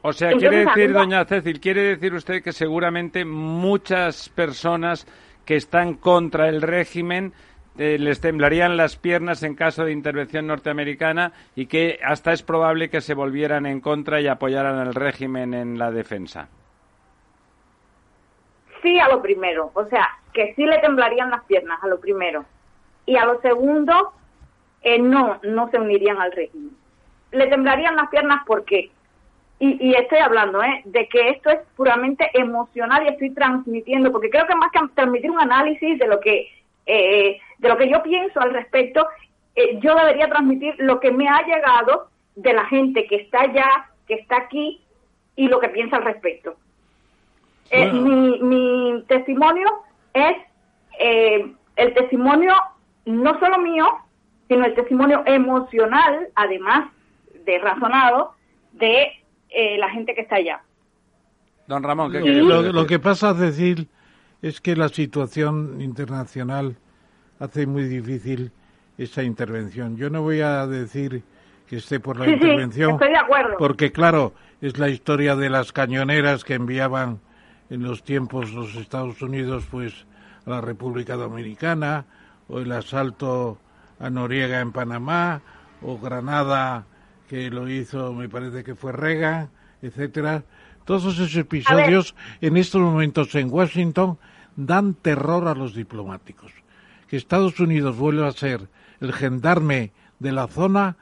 o, sea, quiere decir, doña Cecil, quiere decir usted que seguramente muchas personas que están contra el régimen eh, les temblarían las piernas en caso de intervención norteamericana y que hasta es probable que se volvieran en contra y apoyaran al régimen en la defensa. Sí, a lo primero, o sea, que sí le temblarían las piernas a lo primero. Y a lo segundo, eh, no, no se unirían al régimen. Le temblarían las piernas porque, y, y estoy hablando, ¿eh? de que esto es puramente emocional y estoy transmitiendo, porque creo que más que transmitir un análisis de lo que eh, de lo que yo pienso al respecto, eh, yo debería transmitir lo que me ha llegado de la gente que está allá, que está aquí y lo que piensa al respecto. Eh, mi, mi, testimonio es eh, el testimonio no solo mío, sino el testimonio emocional, además de razonado, de la gente que está allá. Don Ramón, ¿qué lo, lo, que pasa, es decir, es que la situación internacional hace muy difícil esa intervención. Yo no voy a decir que esté por la intervención, estoy de acuerdo. porque claro, es la historia de las cañoneras que enviaban en los tiempos los Estados Unidos pues a la República Dominicana o el asalto a Noriega en Panamá o Granada que lo hizo me parece que fue Reagan, etcétera. Todos esos episodios en estos momentos en Washington dan terror a los diplomáticos. Que Estados Unidos vuelva a ser el gendarme de la zona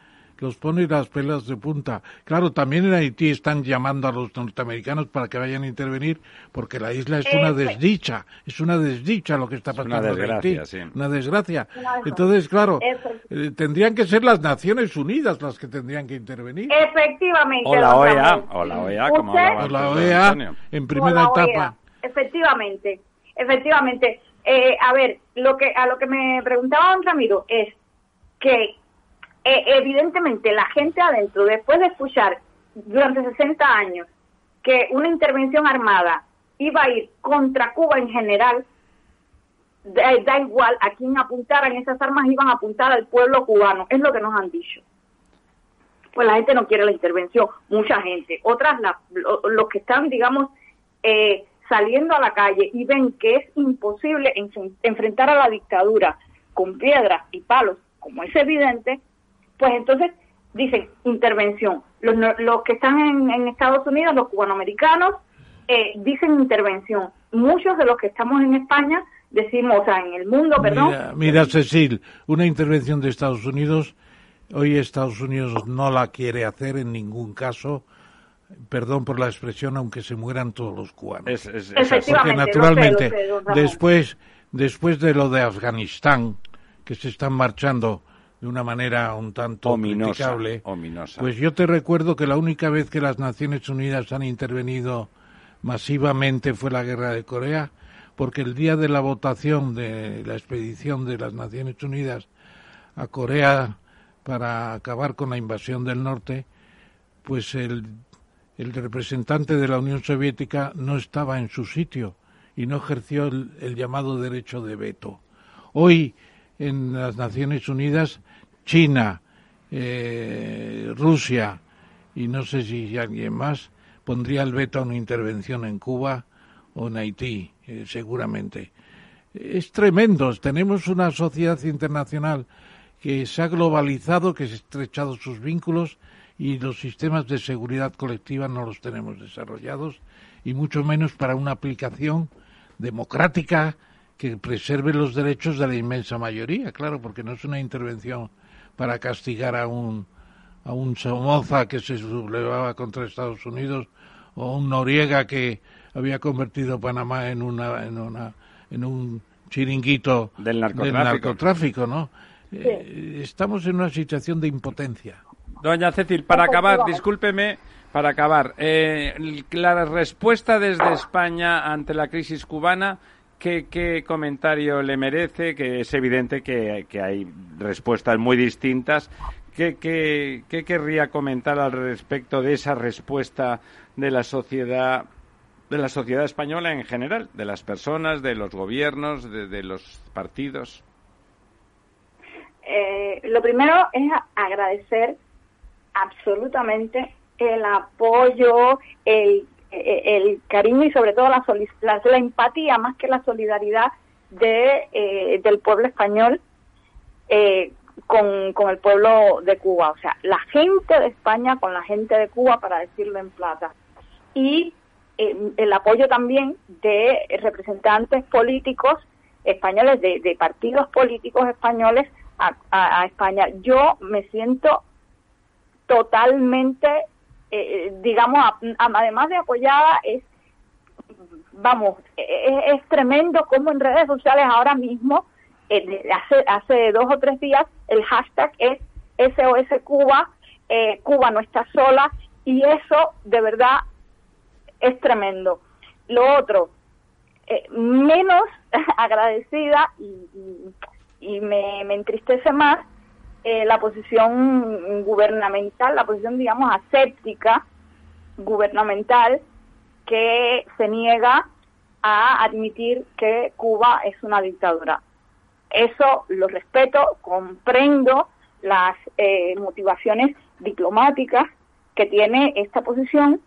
los pone las pelas de punta. Claro, también en Haití están llamando a los norteamericanos para que vayan a intervenir, porque la isla es una desdicha, es una desdicha lo que está pasando una desgracia, en Haití, una desgracia. Entonces, claro, eh, tendrían que ser las Naciones Unidas las que tendrían que intervenir. Efectivamente. O la OEA, o la OEA, como o la OEA en primera etapa. Efectivamente. Efectivamente. Eh, a ver, lo que a lo que me preguntaba don Ramiro es que eh, evidentemente la gente adentro, después de escuchar durante 60 años que una intervención armada iba a ir contra Cuba en general, da, igual a quién apuntaran, esas armas iban a apuntar al pueblo cubano, es lo que nos han dicho. Pues la gente no quiere la intervención, mucha gente. Otras, los que están, digamos, eh, saliendo a la calle y ven que es imposible enfrentar a la dictadura con piedras y palos, como es evidente, pues entonces dicen intervención. Los, los que están en, Estados Unidos, los cubanoamericanos, eh, dicen intervención. Muchos de los que estamos en España decimos, o sea, en el mundo, perdón. Mira, mira Cecil, una intervención de Estados Unidos, hoy Estados Unidos no la quiere hacer en ningún caso perdón por la expresión, aunque se mueran todos los cubanos. Porque naturalmente, después, después de lo de Afganistán, que se están marchando de una manera un tanto ominosa, pues yo te recuerdo que la única vez que las Naciones Unidas han intervenido masivamente fue la guerra de Corea, porque el día de la votación de la expedición de las Naciones Unidas a Corea para acabar con la invasión del norte, pues el el representante de la Unión Soviética no estaba en su sitio y no ejerció el, llamado derecho de veto. Hoy en las Naciones Unidas, China, eh, Rusia y no sé si alguien más, pondría el veto a una intervención en Cuba o en Haití, eh, seguramente. Es tremendo. Tenemos una sociedad internacional que se ha globalizado, que se ha estrechado sus vínculos y los sistemas de seguridad colectiva no los tenemos desarrollados y mucho menos para una aplicación democrática que preserve los derechos de la inmensa mayoría, claro, porque no es una intervención para castigar a un a un Somoza que se sublevaba contra Estados Unidos o un Noriega que había convertido Panamá en una en una en un chiringuito del narcotráfico, ¿no? Eh, estamos en una situación de impotencia. Doña Cecil, para acabar, discúlpeme, para acabar, eh, la respuesta desde España ante la crisis cubana, ¿qué, comentario le merece? Que es evidente que, hay respuestas muy distintas. ¿Qué, qué, querría comentar al respecto de esa respuesta de la sociedad de la sociedad española en general, de las personas, de los gobiernos, de, los partidos? Eh, lo primero es agradecer absolutamente el apoyo, el, el cariño y sobre todo la, la, empatía más que la solidaridad de, eh, del pueblo español eh, con, el pueblo de Cuba. O sea, la gente de España con la gente de Cuba, para decirlo en plata. Y eh, el apoyo también de representantes políticos españoles, de, de partidos políticos españoles a, a España. Yo me siento totalmente, eh, digamos, además de apoyada, es, vamos, es, tremendo como en redes sociales ahora mismo, eh, hace, hace dos o tres días, el hashtag es SOS Cuba, eh, Cuba no está sola, y eso de verdad es tremendo. Lo otro, menos agradecida y, y, me entristece más eh, la posición gubernamental, la posición, digamos, aséptica gubernamental que se niega a admitir que Cuba es una dictadura. Eso lo respeto, comprendo las eh, motivaciones diplomáticas que tiene esta posición,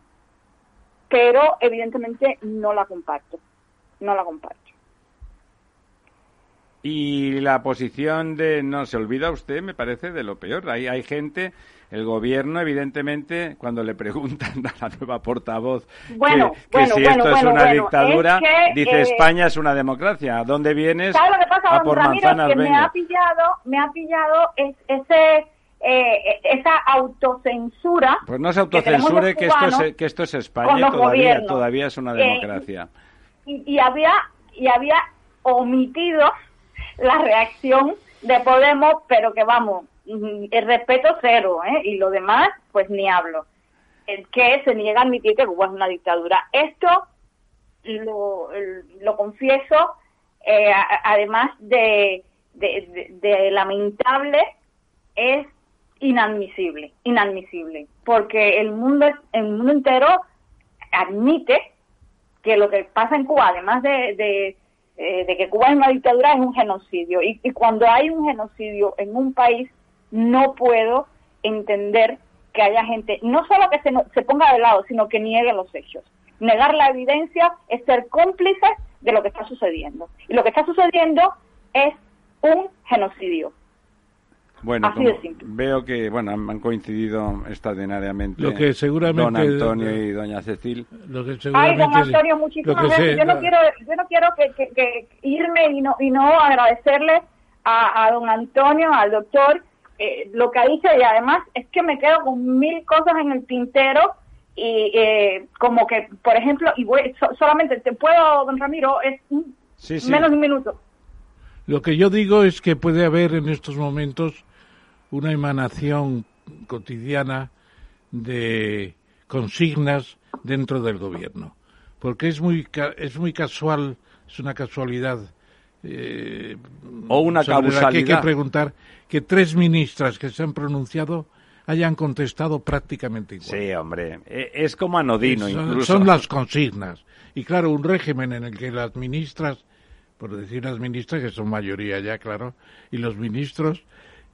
pero evidentemente no la comparto, no la comparto. Y la posición de no se olvida usted, me parece de lo peor. Hay, hay gente, el gobierno, evidentemente, cuando le preguntan a la nueva portavoz que, si esto es una dictadura, dice eh, España es una democracia. ¿A dónde vienes? ¿Sabe lo que pasa, a por manzanas, que me ha pillado, me ha pillado ese eh, esa autocensura. Pues no se autocensure que, esto es, que esto es España todavía, todavía es una eh, democracia. y, y, había y había omitido la reacción de Podemos, pero que vamos, el respeto cero, ¿eh? y lo demás, pues ni hablo. El que se niega a admitir que Cuba es una dictadura. Esto lo, lo confieso, eh, además de, de, lamentable, es inadmisible, inadmisible, porque el mundo, el mundo entero admite que lo que pasa en Cuba, además de, eh, de que Cuba es una dictadura es un genocidio. Y, cuando hay un genocidio en un país, no puedo entender que haya gente, no solo que se, se ponga de lado, sino que niegue los hechos. Negar la evidencia es ser cómplice de lo que está sucediendo. Y lo que está sucediendo es un genocidio. Bueno, veo que bueno han coincidido extraordinariamente lo que seguramente don Antonio y doña Cecil. Lo que Ay, don Antonio, muchísimas gracias. yo no quiero, yo no quiero que, irme y no y no agradecerle a, don Antonio, al doctor, eh, lo que ha dicho y además es que me quedo con mil cosas en el tintero y eh, como que, por ejemplo, y voy, solamente te puedo, don Ramiro, es menos de un minuto. Lo que yo digo es que puede haber en estos momentos una emanación cotidiana de consignas dentro del gobierno, porque es muy es muy casual, es una casualidad eh, o una causalidad. Que hay que preguntar que tres ministras que se han pronunciado hayan contestado prácticamente igual. Sí, hombre, e, es como anodino incluso. Son las consignas. Y claro, un régimen en el que las ministras, por decir las ministras, que son mayoría ya, claro, y los ministros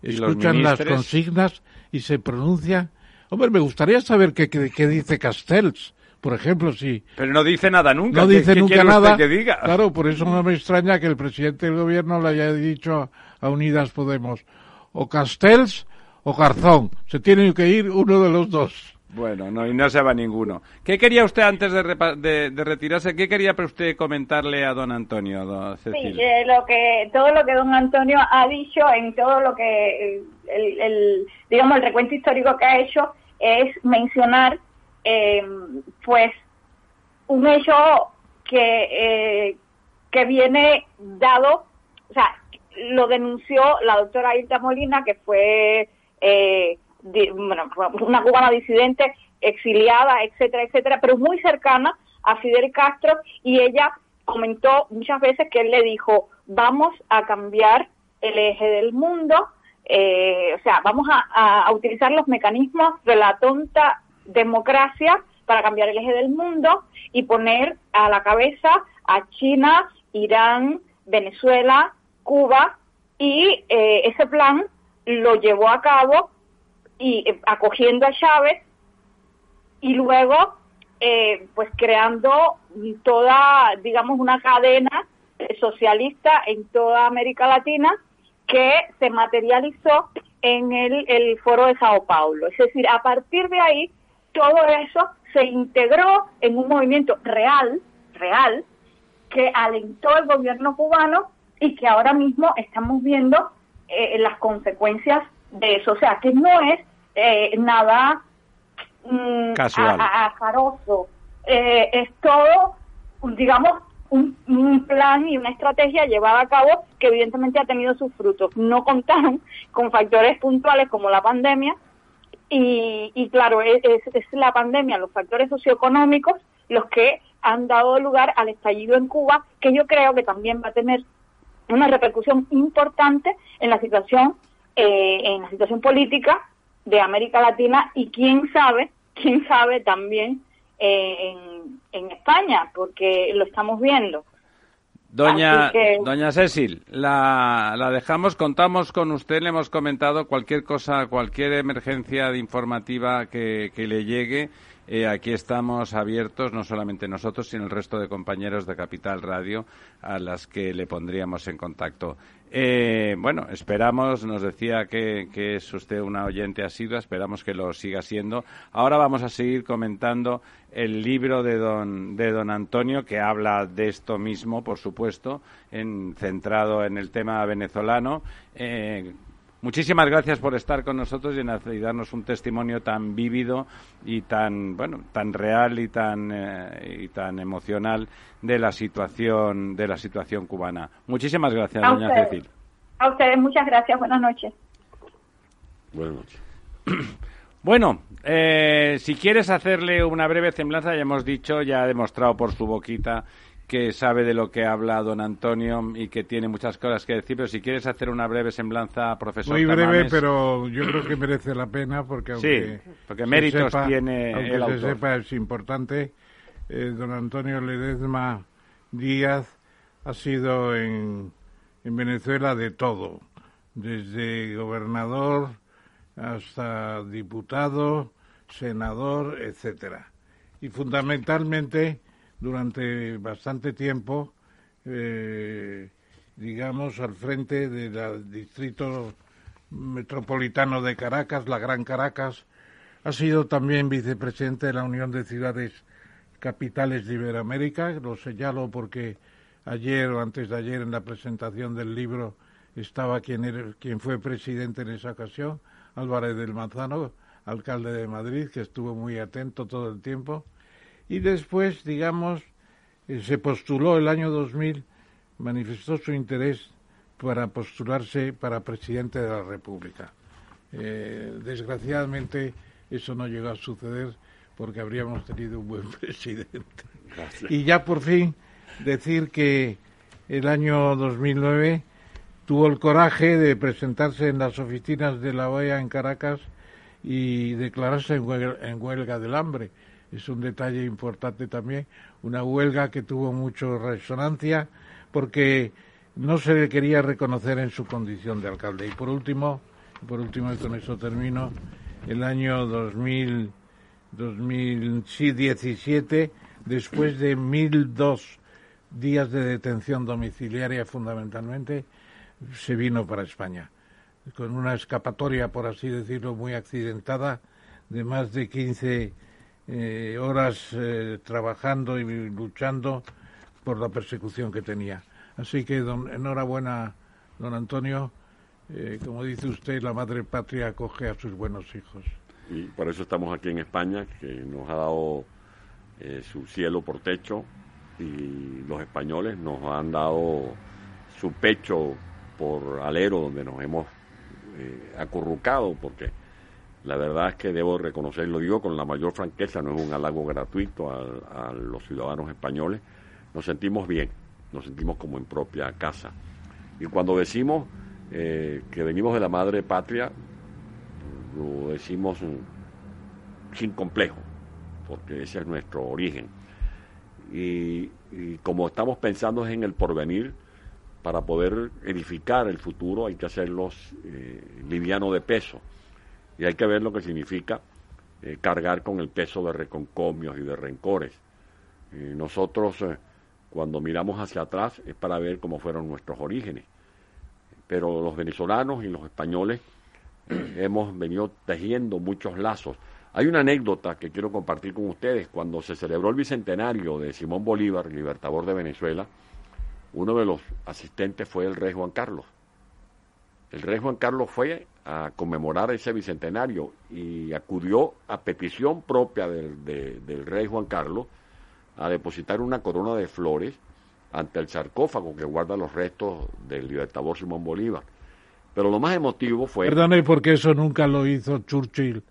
escuchan las consignas y se pronuncian. Hombre, me gustaría saber qué, qué, dice Castells, por ejemplo, sí. Pero no dice nada nunca. No dice nunca nada. Que diga? Claro, por eso no me extraña que el presidente del gobierno le haya dicho a Unidas Podemos o Castells o Garzón. Se tiene que ir uno de los dos. Bueno, no, y no se va ninguno. ¿Qué quería usted antes de, de, retirarse? ¿Qué quería usted comentarle a don Antonio? Don sí, eh, lo que, todo lo que don Antonio ha dicho en todo lo que, el, el, digamos, el recuento histórico que ha hecho es mencionar eh, pues un hecho que, eh, que viene dado, o sea, lo denunció la doctora Irta Molina, que fue eh, bueno, una cubana disidente, exiliada, etcétera, etcétera, pero muy cercana a Fidel Castro y ella comentó muchas veces que él le dijo, vamos a cambiar el eje del mundo, eh, o sea, vamos a, a, utilizar los mecanismos de la tonta democracia para cambiar el eje del mundo y poner a la cabeza a China, Irán, Venezuela, Cuba y eh, ese plan lo llevó a cabo y eh, acogiendo a Chávez y luego eh, pues creando toda digamos una cadena socialista en toda América Latina que se materializó en el, el foro de Sao Paulo. Es decir, a partir de ahí todo eso se integró en un movimiento real, real, que alentó el gobierno cubano y que ahora mismo estamos viendo eh, las consecuencias de eso. O sea, que no es eh, nada mm, azaroso. Eh, es todo, digamos, un, un, plan y una estrategia llevada a cabo que evidentemente ha tenido sus frutos. No contaron con factores puntuales como la pandemia, y, claro, es, es, la pandemia, los factores socioeconómicos los que han dado lugar al estallido en Cuba, que yo creo que también va a tener una repercusión importante en la situación, eh, en la situación política de América Latina y quién sabe, quién sabe también eh, en, en España, porque lo estamos viendo. Doña, doña Cecil, la, la, dejamos, contamos con usted, le hemos comentado cualquier cosa, cualquier emergencia informativa que, que le llegue. Eh, aquí estamos abiertos, no solamente nosotros, sino el resto de compañeros de Capital Radio, a las que le pondríamos en contacto. Eh, bueno, esperamos, nos decía que, es usted una oyente asidua, esperamos que lo siga siendo. Ahora vamos a seguir comentando el libro de don, de don Antonio, que habla de esto mismo, por supuesto, en, centrado en el tema venezolano. Eh, Muchísimas gracias por estar con nosotros y, darnos un testimonio tan vívido y tan bueno, tan real y tan eh, y tan emocional de la situación de la situación cubana. Muchísimas gracias, doña Cecil. A ustedes muchas gracias. Buenas noches. Buenas noches. Bueno, eh, si quieres hacerle una breve semblanza, ya hemos dicho, ya ha demostrado por su boquita que sabe de lo que habla don Antonio y que tiene muchas cosas que decir, pero si quieres hacer una breve semblanza, profesor. Muy breve, pero yo creo que merece la pena porque aunque sí, porque méritos tiene aunque el se sepa es importante. Eh, don Antonio Ledesma Díaz ha sido en, en Venezuela de todo, desde gobernador hasta diputado, senador, etcétera. Y fundamentalmente durante bastante tiempo, eh, digamos, al frente del distrito metropolitano de Caracas, la Gran Caracas. Ha sido también vicepresidente de la Unión de Ciudades Capitales de Iberoamérica. Lo señalo porque ayer o antes de ayer en la presentación del libro estaba quien, era, quien fue presidente en esa ocasión, Álvarez del Manzano, alcalde de Madrid, que estuvo muy atento todo el tiempo y después, digamos, eh, se postuló el año 2000, manifestó su interés para postularse para presidente de la República. Eh, desgraciadamente eso no llegó a suceder porque habríamos tenido un buen presidente. Y ya por fin decir que el año 2009 tuvo el coraje de presentarse en las oficinas de la OEA en Caracas y declararse en huelga del hambre es un detalle importante también, una huelga que tuvo mucha resonancia porque no se le quería reconocer en su condición de alcalde. Y por último, por último y con eso termino, el año 2010 2017, después de 1002 días de detención domiciliaria fundamentalmente, se vino para España, con una escapatoria, por así decirlo, muy accidentada, de más de 15 eh, horas eh, trabajando y luchando por la persecución que tenía. Así que enhorabuena, don Antonio. Eh, como dice usted, la madre patria acoge a sus buenos hijos. Y por eso estamos aquí en España, que nos ha dado su cielo por techo y los españoles nos han dado su pecho por alero donde nos hemos acurrucado, porque la verdad es que debo reconocer, lo digo con la mayor franqueza, no es un halago gratuito a, los ciudadanos españoles. Nos sentimos bien, nos sentimos como en propia casa. Y cuando decimos eh, que venimos de la madre patria, lo decimos sin complejo, porque ese es nuestro origen. Y, como estamos pensando en el porvenir, para poder edificar el futuro hay que hacerlos eh, liviano de peso y hay que ver lo que significa eh, cargar con el peso de reconcomios y de rencores. nosotros, eh, cuando miramos hacia atrás, es para ver cómo fueron nuestros orígenes. Pero los venezolanos y los españoles eh, hemos venido tejiendo muchos lazos. Hay una anécdota que quiero compartir con ustedes. Cuando se celebró el bicentenario de Simón Bolívar, libertador de Venezuela, uno de los asistentes fue el rey Juan Carlos. El rey Juan Carlos fue a conmemorar ese bicentenario y acudió a petición propia del, rey Juan Carlos a depositar una corona de flores ante el sarcófago que guarda los restos del libertador Simón Bolívar. Pero lo más emotivo fue... Perdone, porque eso nunca lo hizo Churchill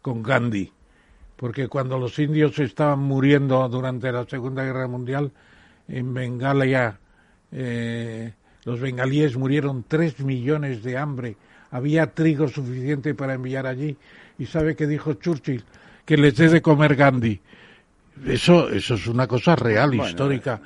con Gandhi. Porque cuando los indios estaban muriendo durante la Segunda Guerra Mundial, en Bengala eh, los bengalíes murieron tres millones de hambre había trigo suficiente para enviar allí. ¿Y sabe qué dijo Churchill? Que les dé de comer Gandhi. Eso, eso es una cosa real, histórica.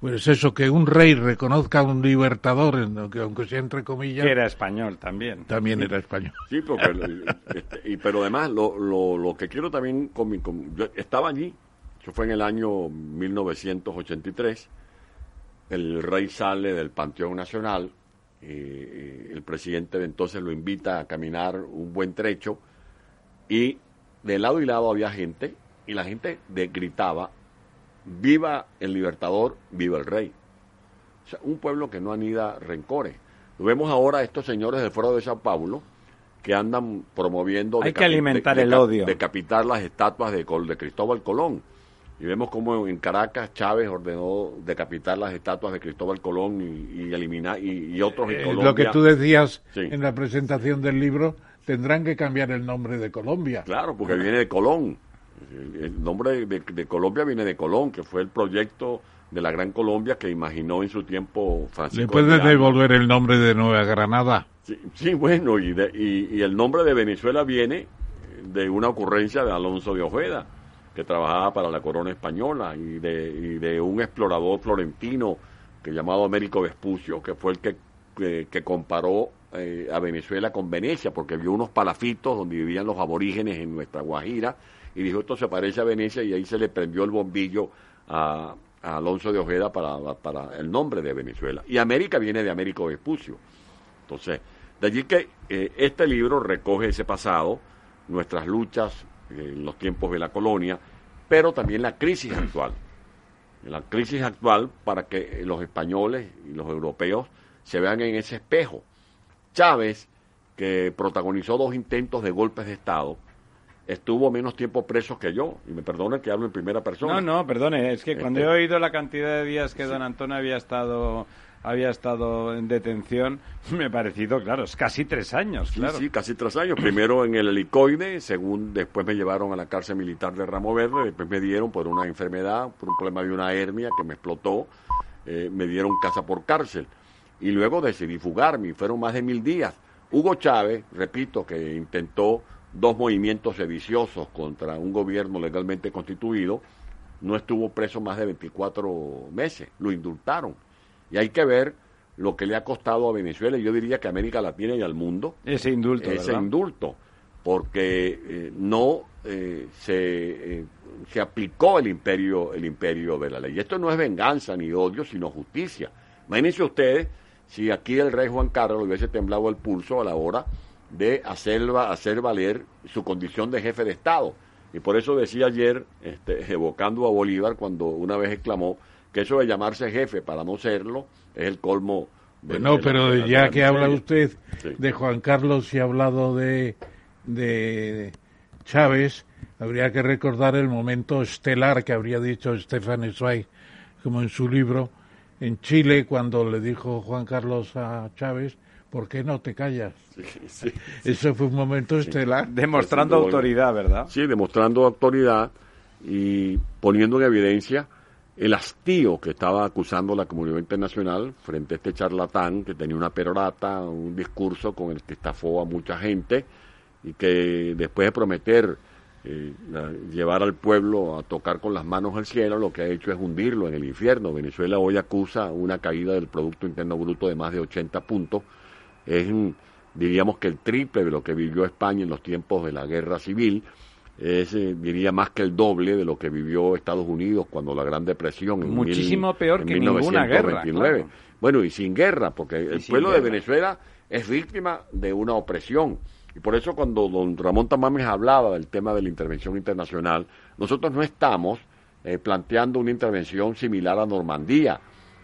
Pues eso, que un rey reconozca a un libertador, aunque sea entre comillas. Que era español también. También era español. Sí, porque, este, y, pero además, lo, lo, lo que quiero también. Con, yo estaba allí, eso fue en el año 1983. El rey sale del Panteón Nacional eh, el presidente de entonces lo invita a caminar un buen trecho y de lado y lado había gente y la gente gritaba, viva el libertador, viva el rey. O sea, un pueblo que no anida rencores. Lo vemos ahora estos señores del Foro de Sao Paulo que andan promoviendo... Hay que alimentar el odio. Decapitar las estatuas de, de Cristóbal Colón y vemos cómo en Caracas Chávez ordenó decapitar las estatuas de Cristóbal Colón y, eliminar y, otros en Colombia. Lo que tú decías en la presentación del libro, tendrán que cambiar el nombre de Colombia. Claro, porque viene de Colón. El nombre de, Colombia viene de Colón, que fue el proyecto de la Gran Colombia que imaginó en su tiempo Francisco. ¿Le puedes devolver el nombre de Nueva Granada? Sí, bueno, y, y el nombre de Venezuela viene de una ocurrencia de Alonso de Ojeda que trabajaba para la corona española y de, de un explorador florentino que llamado Américo Vespucio, que fue el que, comparó eh, a Venezuela con Venecia, porque vio unos palafitos donde vivían los aborígenes en nuestra Guajira, y dijo esto se parece a Venecia, y ahí se le prendió el bombillo a, Alonso de Ojeda para, el nombre de Venezuela. Y América viene de Américo Vespucio. Entonces, de allí que eh, este libro recoge ese pasado, nuestras luchas, en los tiempos de la colonia, pero también la crisis actual. La crisis actual para que los españoles y los europeos se vean en ese espejo. Chávez, que protagonizó dos intentos de golpes de Estado, estuvo menos tiempo preso que yo. Y me perdone que hablo en primera persona. No, no, perdone. Es que cuando este he oído la cantidad de días que don Antonio había estado había estado en detención, me ha parecido, claro, es casi tres años, claro. Sí, casi tres años. Primero en el helicoide, según después me llevaron a la cárcel militar de Ramo Verde, después me dieron por una enfermedad, por un problema de una hernia que me explotó, eh, me dieron casa por cárcel. Y luego decidí fugarme, fueron más de mil días. Hugo Chávez, repito, que intentó dos movimientos sediciosos contra un gobierno legalmente constituido, no estuvo preso más de 24 meses, lo indultaron y hay que ver lo que le ha costado a Venezuela y yo diría que a América Latina y al mundo ese indulto. Ese indulto. porque eh, no eh, se, eh, se aplicó el imperio, el imperio de la ley. Esto no es venganza ni odio, sino justicia. Imagínense ustedes si aquí el rey Juan Carlos hubiese temblado el pulso a la hora de hacer, hacer valer su condición de jefe de Estado. Y por eso decía ayer, este, evocando a Bolívar, cuando una vez exclamó que eso de llamarse jefe para no serlo es el colmo. De, no, pero ya que habla usted de Juan Carlos y ha hablado de, de Chávez, habría que recordar el momento estelar que habría dicho Stefan Zweig, como en su libro, en Chile, cuando le dijo Juan Carlos a Chávez, ¿por qué no te callas? Eso fue un momento estelar. Demostrando autoridad, ¿verdad? Sí, demostrando autoridad y poniendo en evidencia el hastío que estaba acusando la comunidad internacional frente a este charlatán que tenía una perorata, un discurso con el que estafó a mucha gente y que después de prometer eh, llevar al pueblo a tocar con las manos al cielo, lo que ha hecho es hundirlo en el infierno. Venezuela hoy acusa una caída del Producto Interno Bruto de más de 80 puntos. Es, diríamos que el triple de lo que vivió España en los tiempos de la guerra civil. Es, eh, diría, más que el doble de lo que vivió Estados Unidos cuando la Gran Depresión. En Muchísimo peor que ninguna guerra. Bueno, y sin guerra, porque el pueblo de Venezuela es víctima de una opresión y por eso cuando don Ramón Tamames hablaba del tema de la intervención internacional, nosotros no estamos eh, planteando una intervención similar a Normandía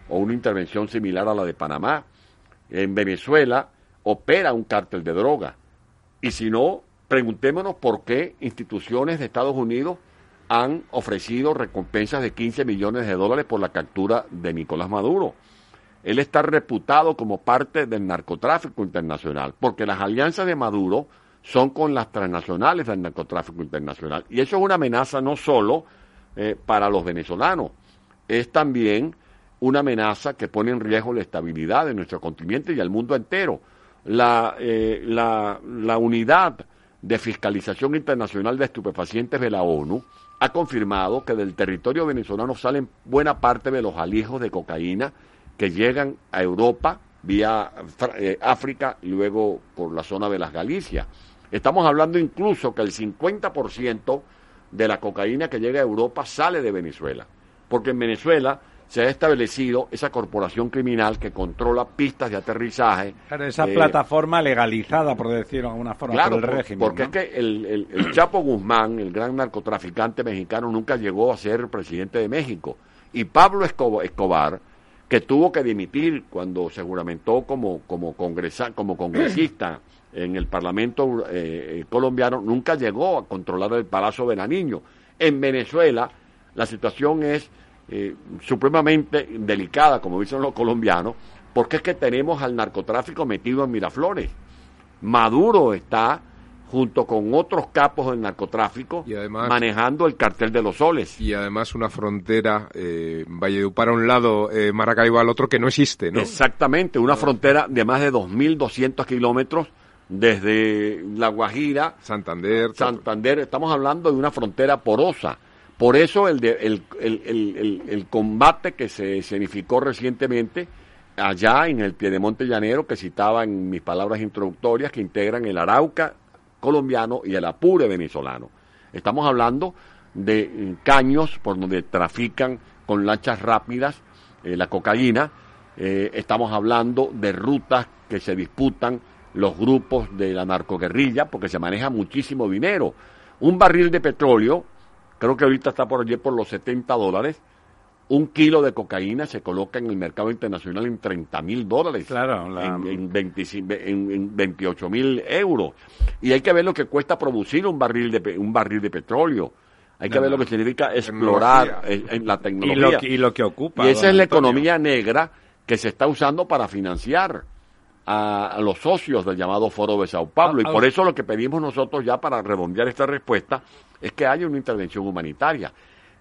o una intervención similar a la de Panamá. En Venezuela opera un cártel de droga. Y si no, preguntémonos por qué instituciones de Estados Unidos han ofrecido recompensas de 15 millones de dólares por la captura de Nicolás Maduro. Él está reputado como parte del narcotráfico internacional, porque las alianzas de Maduro son con las transnacionales del narcotráfico internacional. Y eso es una amenaza no solo eh, para los venezolanos, es también una amenaza que pone en riesgo la estabilidad de nuestro continente y al mundo entero. La, eh, unidad de fiscalización internacional de estupefacientes de la ONU ha confirmado que del territorio venezolano salen buena parte de los alijos de cocaína que llegan a Europa vía eh, África y luego por la zona de las Galicias. Estamos hablando incluso que el 50% de la cocaína que llega a Europa sale de Venezuela, porque en Venezuela se ha establecido esa corporación criminal que controla pistas de aterrizaje. esa eh, plataforma legalizada, por decirlo de alguna forma, por el régimen. Porque es que el, el, Chapo Guzmán, el gran narcotraficante mexicano, nunca llegó a ser presidente de México. Y Pablo Escobar que tuvo que dimitir cuando se juramentó como, como, congresa, como congresista en el Parlamento eh, colombiano, nunca llegó a controlar el Palacio de la Niño. En Venezuela la situación es eh, supremamente delicada, como dicen los colombianos, porque es que tenemos al narcotráfico metido en Miraflores. Maduro está junto con otros capos del narcotráfico, manejando el cartel de los soles. Y además una frontera, eh, Valledupar a un lado, eh, Maracaibo al otro, que no existe, ¿no? Exactamente, una frontera de más de 2.200 kilómetros desde La Guajira. Santander. Santander, estamos hablando de una frontera porosa. Por eso el, el, el, el, combate que se escenificó recientemente allá en el Piedemonte Llanero, que citaba en mis palabras introductorias, que integran el Arauca, colombiano y el apure venezolano. Estamos hablando de mm, caños por donde trafican con lanchas rápidas eh, la cocaína, eh, estamos hablando de rutas que se disputan los grupos de la narcoguerrilla porque se maneja muchísimo dinero. Un barril de petróleo, creo que ahorita está por allí por los 70 dólares, un kilo de cocaína se coloca en el mercado internacional en 30 mil dólares. Claro, en, en, 28 mil euros. Y hay que ver lo que cuesta producir un barril de, un barril de petróleo. Hay que ver lo que significa explorar en, la tecnología. Y lo, que ocupa. Y esa es la economía negra que se está usando para financiar a, los socios del llamado Foro de Sao Paulo. Ah, y por ah. eso lo que pedimos nosotros ya para redondear esta respuesta es que haya una intervención humanitaria.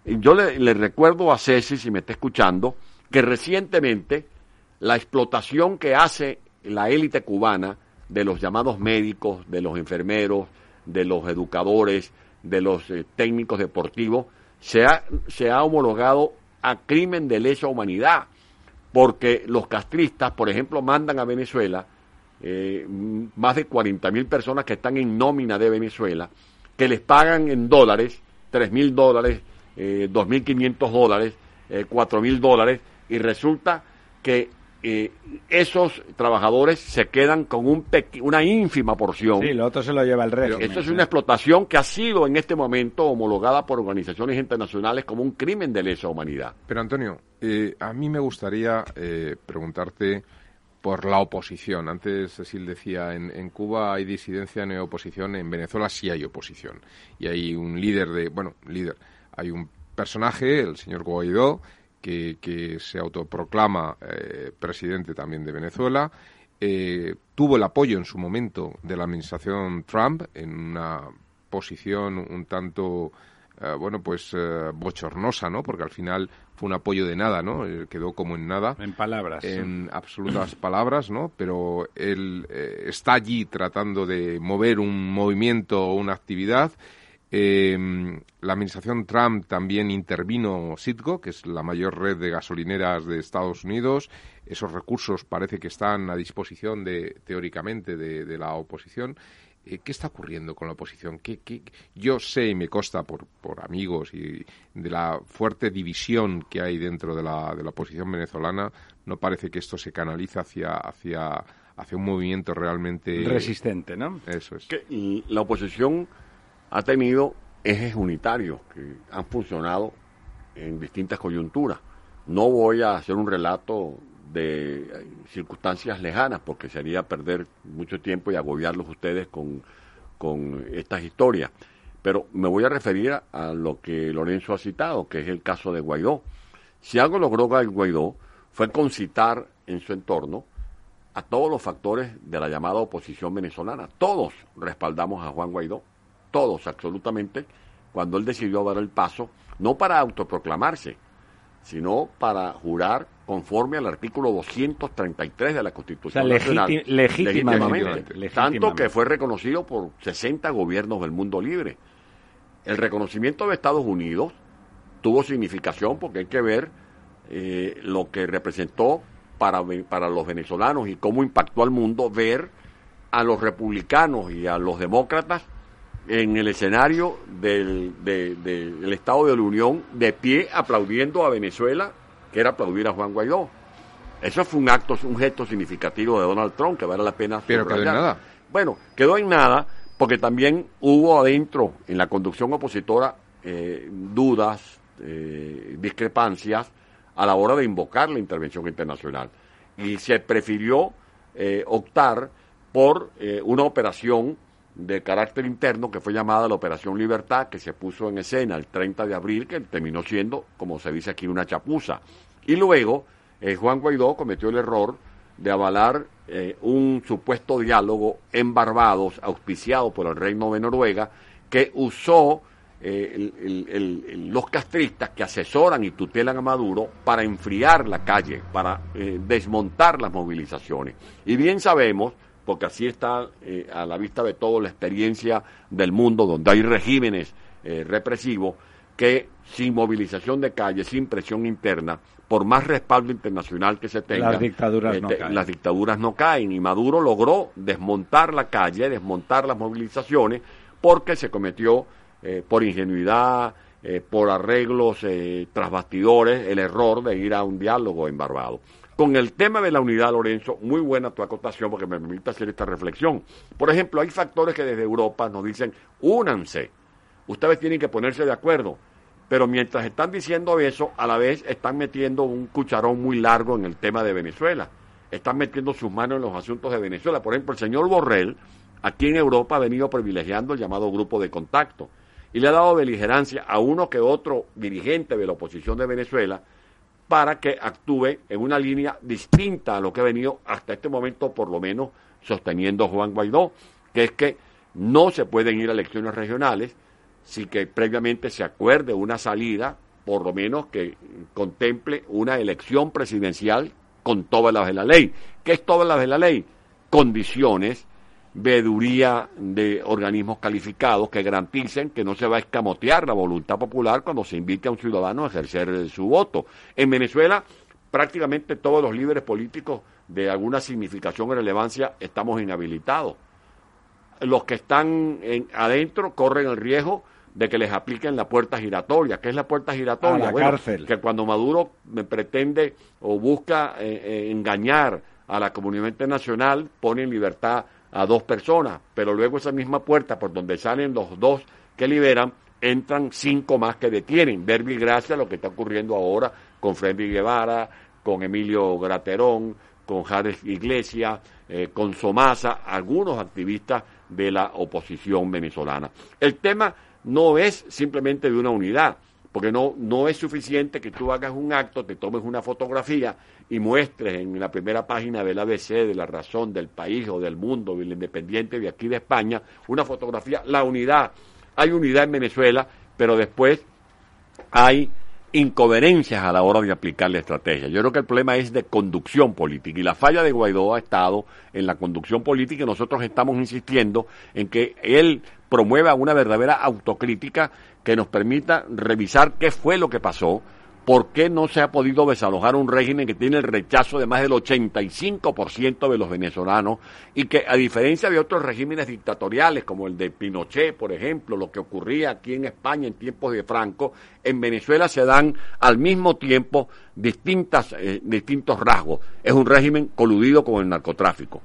Yo le, recuerdo a Ceci, si me está escuchando, que recientemente la explotación que hace la élite cubana de los llamados médicos, de los enfermeros, de los educadores, de los eh, técnicos deportivos, se ha, se ha homologado a crimen de lesa humanidad, porque los castristas, por ejemplo, mandan a Venezuela eh, más de 40 mil personas que están en nómina de Venezuela, que les pagan en dólares, 3 mil dólares, eh, 2.500 dólares, eh, 4 mil dólares, y resulta que eh, esos trabajadores se quedan con un una ínfima porción. Sí, lo otro se lo lleva el resto. Esto es una explotación que ha sido en este momento homologada por organizaciones internacionales como un crimen de lesa humanidad. Pero Antonio, eh, a mí me gustaría eh, preguntarte por la oposición. Antes Cecil decía, en, en Cuba hay disidencia, no hay oposición, en Venezuela sí hay oposición. Y hay un líder de, bueno, líder, hay un personaje, el señor Guaidó, que, se autoproclama eh, presidente también de Venezuela. Eh, tuvo el apoyo en su momento de la administración Trump en una posición un tanto eh, bueno pues bochornosa no porque al final fue un apoyo de nada no quedó como en nada. En palabras en absolutas palabras no pero él está allí tratando de mover un movimiento o una actividad eh, la administración Trump también intervino Citgo, que es la mayor red de gasolineras de Estados Unidos. Esos recursos parece que están a disposición de, teóricamente, de, la oposición. Eh, ¿Qué está ocurriendo con la oposición? ¿Qué, Yo sé y me consta por, por, amigos y de la fuerte división que hay dentro de la, de la oposición venezolana. No parece que esto se canaliza hacia, hacia, hacia un movimiento realmente resistente, ¿no? Eso es. y la oposición ha tenido ejes unitarios que han funcionado en distintas coyunturas. No voy a hacer un relato de circunstancias lejanas porque sería perder mucho tiempo y agobiarlos ustedes con, estas historias. Pero me voy a referir a, lo que Lorenzo ha citado, que es el caso de Guaidó. Si algo logró Guaidó fue concitar en su entorno a todos los factores de la llamada oposición venezolana. Todos respaldamos a Juan Guaidó todos absolutamente, cuando él decidió dar el paso, no para autoproclamarse, sino para jurar conforme al artículo 233 de la Constitución Nacional. legítimamente, Tanto que fue reconocido por 60 gobiernos del mundo libre. El reconocimiento de Estados Unidos tuvo significación porque hay que ver eh, lo que representó para, para los venezolanos y cómo impactó al mundo ver a los republicanos y a los demócratas en el escenario del, del Estado de la Unión de pie aplaudiendo a Venezuela, que era aplaudir a Juan Guaidó. Eso fue un acto, un gesto significativo de Donald Trump que vale la pena. Pero quedó en nada. Bueno, quedó en nada porque también hubo adentro en la conducción opositora eh, dudas, eh, discrepancias a la hora de invocar la intervención internacional. Y se prefirió eh, optar por una operación de carácter interno que fue llamada la Operación Libertad, que se puso en escena el 30 de abril, que terminó siendo, como se dice aquí, una chapuza. Y luego eh, Juan Guaidó cometió el error de avalar eh, un supuesto diálogo en Barbados, auspiciado por el Reino de Noruega, que usó eh, los castristas que asesoran y tutelan a Maduro para enfriar la calle, para desmontar las movilizaciones. Y bien sabemos porque así está eh, a la vista de todo la experiencia del mundo donde hay regímenes eh, represivos que sin movilización de calle, sin presión interna, por más respaldo internacional que se tenga, las dictaduras, no, eh, caen. las dictaduras no caen. Y Maduro logró desmontar la calle, desmontar las movilizaciones, porque se cometió por ingenuidad, por arreglos tras bastidores, el error de ir a un diálogo en Barbados. Con el tema de la unidad, Lorenzo, muy buena tu acotación porque me permite hacer esta reflexión. Por ejemplo, hay factores que desde Europa nos dicen, únanse, ustedes tienen que ponerse de acuerdo, pero mientras están diciendo eso, a la vez están metiendo un cucharón muy largo en el tema de Venezuela. Están metiendo sus manos en los asuntos de Venezuela. Por ejemplo, el señor Borrell, aquí en Europa, ha venido privilegiando el llamado grupo de contacto y le ha dado beligerancia a uno que otro dirigente de la oposición de Venezuela para que actúe en una línea distinta a lo que ha venido hasta este momento, por lo menos, sosteniendo Juan Guaidó, que es que no se pueden ir a elecciones regionales sin que previamente se acuerde una salida, por lo menos que contemple una elección presidencial con todas las de la ley. ¿Qué es todas las de la ley? Condiciones veeduría de organismos calificados que garanticen que no se va a escamotear la voluntad popular cuando se invite a un ciudadano a ejercer su voto. En Venezuela prácticamente todos los líderes políticos de alguna significación o relevancia estamos inhabilitados. Los que están adentro corren el riesgo de que les apliquen la puerta giratoria. ¿Qué es la puerta giratoria? la cárcel. Que cuando Maduro pretende o busca eh, eh, engañar a la comunidad internacional, pone en libertad a dos personas, pero luego esa misma puerta por donde salen los dos que liberan, entran cinco más que detienen. Verbi gracias a lo que está ocurriendo ahora con Freddy Guevara, con Emilio Graterón, con Jares Iglesias, eh, con Somasa, algunos activistas de la oposición venezolana. El tema no es simplemente de una unidad, porque no, no es suficiente que tú hagas un acto, te tomes una fotografía y muestres en la primera página del ABC, de La Razón, del País o del Mundo, del Independiente de aquí de España, una fotografía, la unidad. Hay unidad en Venezuela, pero después hay incoherencias a la hora de aplicar la estrategia. Yo creo que el problema es de conducción política y la falla de Guaidó ha estado en la conducción política y nosotros estamos insistiendo en que él promueva una verdadera autocrítica que nos permita revisar qué fue lo que pasó, ¿Por qué no se ha podido desalojar un régimen que tiene el rechazo de más del 85% de los venezolanos y que, a diferencia de otros regímenes dictatoriales, como el de Pinochet, por ejemplo, lo que ocurría aquí en España en tiempos de Franco, en Venezuela se dan al mismo tiempo distintas, eh, distintos rasgos. Es un régimen coludido con el narcotráfico.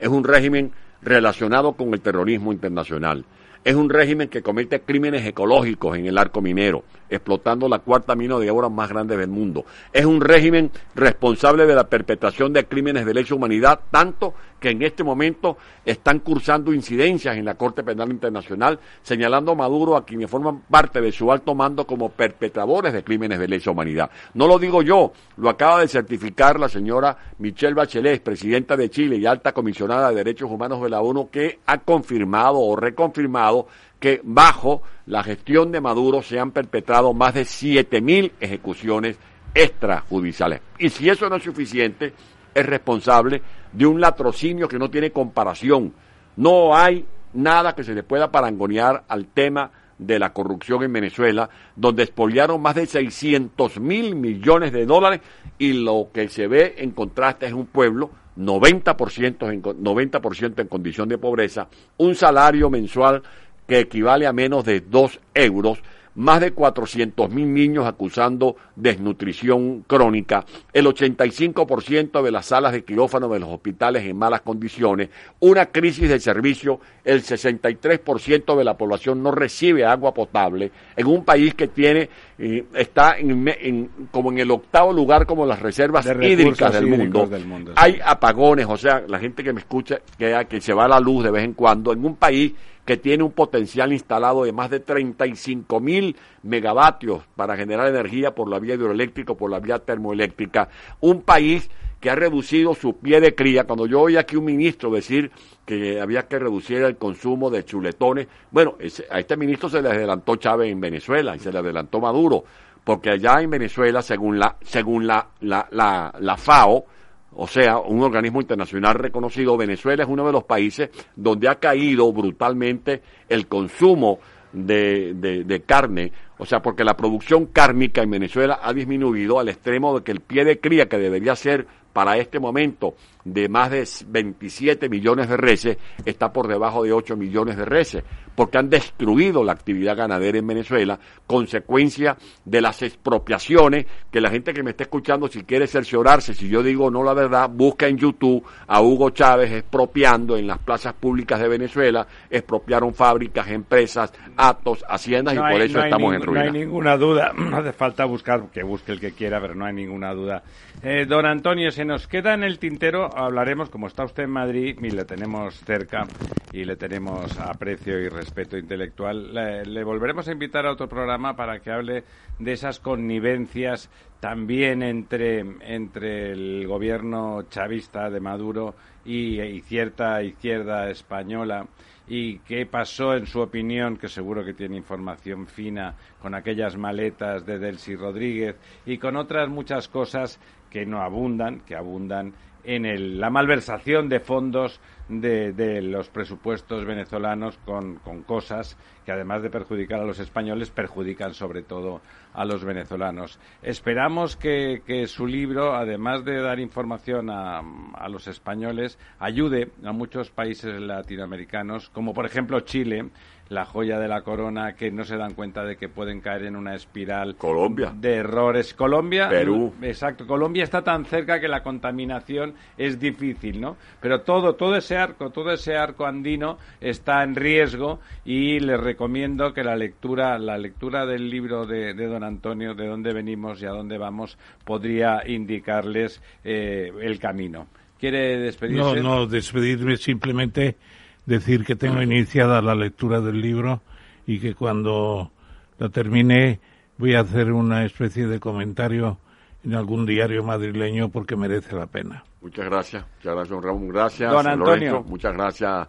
Es un régimen relacionado con el terrorismo internacional es un régimen que comete crímenes ecológicos en el arco minero, explotando la cuarta mina de oro más grande del mundo. Es un régimen responsable de la perpetración de crímenes de lesa humanidad, tanto que en este momento están cursando incidencias en la Corte Penal Internacional, señalando a Maduro a quienes forman parte de su alto mando como perpetradores de crímenes de lesa humanidad. No lo digo yo, lo acaba de certificar la señora Michelle Bachelet, presidenta de Chile y alta comisionada de Derechos Humanos de la ONU, que ha confirmado o reconfirmado que bajo la gestión de Maduro se han perpetrado más de 7.000 ejecuciones extrajudiciales. Y si eso no es suficiente, es responsable de un latrocinio que no tiene comparación. No hay nada que se le pueda parangonear al tema de la corrupción en Venezuela, donde expoliaron más de 600 mil millones de dólares y lo que se ve en contraste es un pueblo 90%, en, 90 en condición de pobreza, un salario mensual que equivale a menos de 2 euros, más de 400 mil niños acusando desnutrición crónica, el 85% de las salas de quirófano de los hospitales en malas condiciones, una crisis de servicio, el 63% de la población no recibe agua potable, en un país que tiene, eh, está en, como en el octavo lugar como las reservas hídricas del mundo, del mundo hay apagones, o sea, la gente que me escucha, que, que se va a la luz de vez en cuando, en un país que tiene un potencial instalado de más de 35 mil megavatios para generar energía por la vía hidroeléctrica por la vía termoeléctrica. Un país que ha reducido su pie de cría. Cuando yo oí aquí un ministro decir que había que reducir el consumo de chuletones, bueno, a este ministro se le adelantó Chávez en Venezuela y se le adelantó Maduro, porque allá en Venezuela, según la, según la, la, la, la FAO, o sea, un organismo internacional reconocido, Venezuela es uno de los países donde ha caído brutalmente el consumo de, de, carne, o sea, porque la producción cárnica en Venezuela ha disminuido al extremo de que el pie de cría que debería ser para este momento de más de 27 millones de reses está por debajo de 8 millones de reses, porque han destruido la actividad ganadera en Venezuela, consecuencia de las expropiaciones que la gente que me está escuchando, si quiere cerciorarse, si yo digo no la verdad, busca en YouTube a Hugo Chávez expropiando en las plazas públicas de Venezuela, expropiaron fábricas, empresas, actos, haciendas y por eso estamos en ruina. No hay ninguna duda, no hace falta buscar, que busque el que quiera, pero no hay ninguna duda. Eh, don Antonio, se nos queda en el tintero hablaremos, como está usted en Madrid y le tenemos cerca y le tenemos aprecio y respeto intelectual, le, volveremos a invitar a otro programa para que hable de esas connivencias también entre, entre el gobierno chavista de Maduro y, y cierta izquierda española y qué pasó en su opinión, que seguro que tiene información fina, con aquellas maletas de Delcy Rodríguez y con otras muchas cosas que no abundan, que abundan en la malversación de fondos de, los presupuestos venezolanos con, cosas que además de perjudicar a los españoles perjudican sobre todo a los venezolanos. Esperamos que, su libro, además de dar información a, a, los españoles, ayude a muchos países latinoamericanos, como por ejemplo Chile, la joya de la corona que no se dan cuenta de que pueden caer en una espiral Colombia. de errores. Colombia, Perú. Exacto, Colombia está tan cerca que la contaminación es difícil, ¿no? Pero todo, todo ese arco, todo ese arco andino está en riesgo y les recomiendo que la lectura, la lectura del libro de, don Antonio, de dónde venimos y a dónde vamos, podría indicarles eh, el camino. ¿Quiere despedirse? No, no, despedirme simplemente decir que tengo iniciada la lectura del libro y que cuando la termine voy a hacer una especie de comentario en algún diario madrileño porque merece la pena. Muchas gracias, muchas gracias, don Ramón. Gracias, don Antonio. muchas gracias,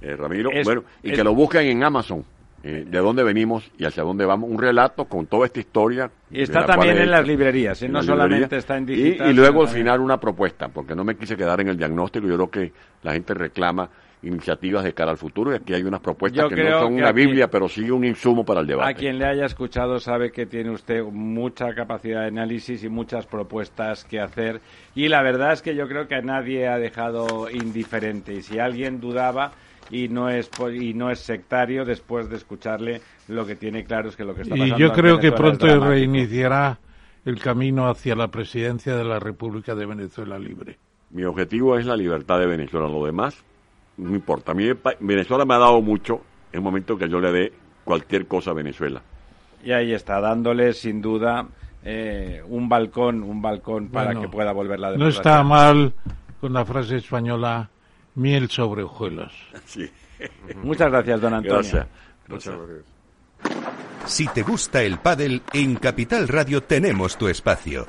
eh, Ramiro. bueno, y que lo busquen en Amazon. Eh, de dónde venimos y hacia dónde vamos, un relato con toda esta historia. Y está también en las librerías, ¿eh? no solamente está en digital. Y, luego al final una propuesta, porque no me quise quedar en el diagnóstico, yo creo que la gente reclama iniciativas de cara al futuro y aquí hay unas propuestas que no son una Biblia, pero sí un insumo para el debate. A quien le haya escuchado sabe que tiene usted mucha capacidad de análisis y muchas propuestas que hacer y la verdad es que yo creo que a nadie ha dejado indiferente y si alguien dudaba y no es y no es sectario después de escucharle lo que tiene claro es que lo que está pasando y yo creo que pronto reiniciará el camino hacia la presidencia de la República de Venezuela libre. Mi objetivo es la libertad de Venezuela. Lo demás no importa. A mí Venezuela me ha dado mucho en el momento que yo le dé cualquier cosa a Venezuela. Y ahí está, dándole sin duda eh, un balcón, un balcón para que pueda volver la democracia. No está mal con la frase española miel sobre hojuelos. Sí. Muchas gracias, don Antonio. Gracias. gracias. Si te gusta el pádel, en Capital Radio tenemos tu espacio.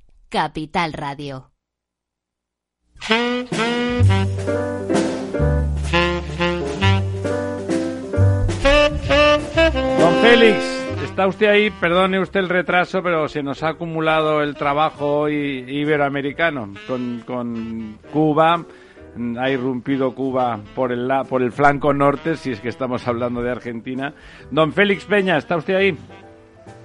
Capital Radio. Don Félix, está usted ahí, perdone usted el retraso, pero se nos ha acumulado el trabajo hoy iberoamericano con, con Cuba. Ha irrumpido Cuba por el, por el flanco norte, si es que estamos hablando de Argentina. Don Félix Peña, ¿está usted ahí?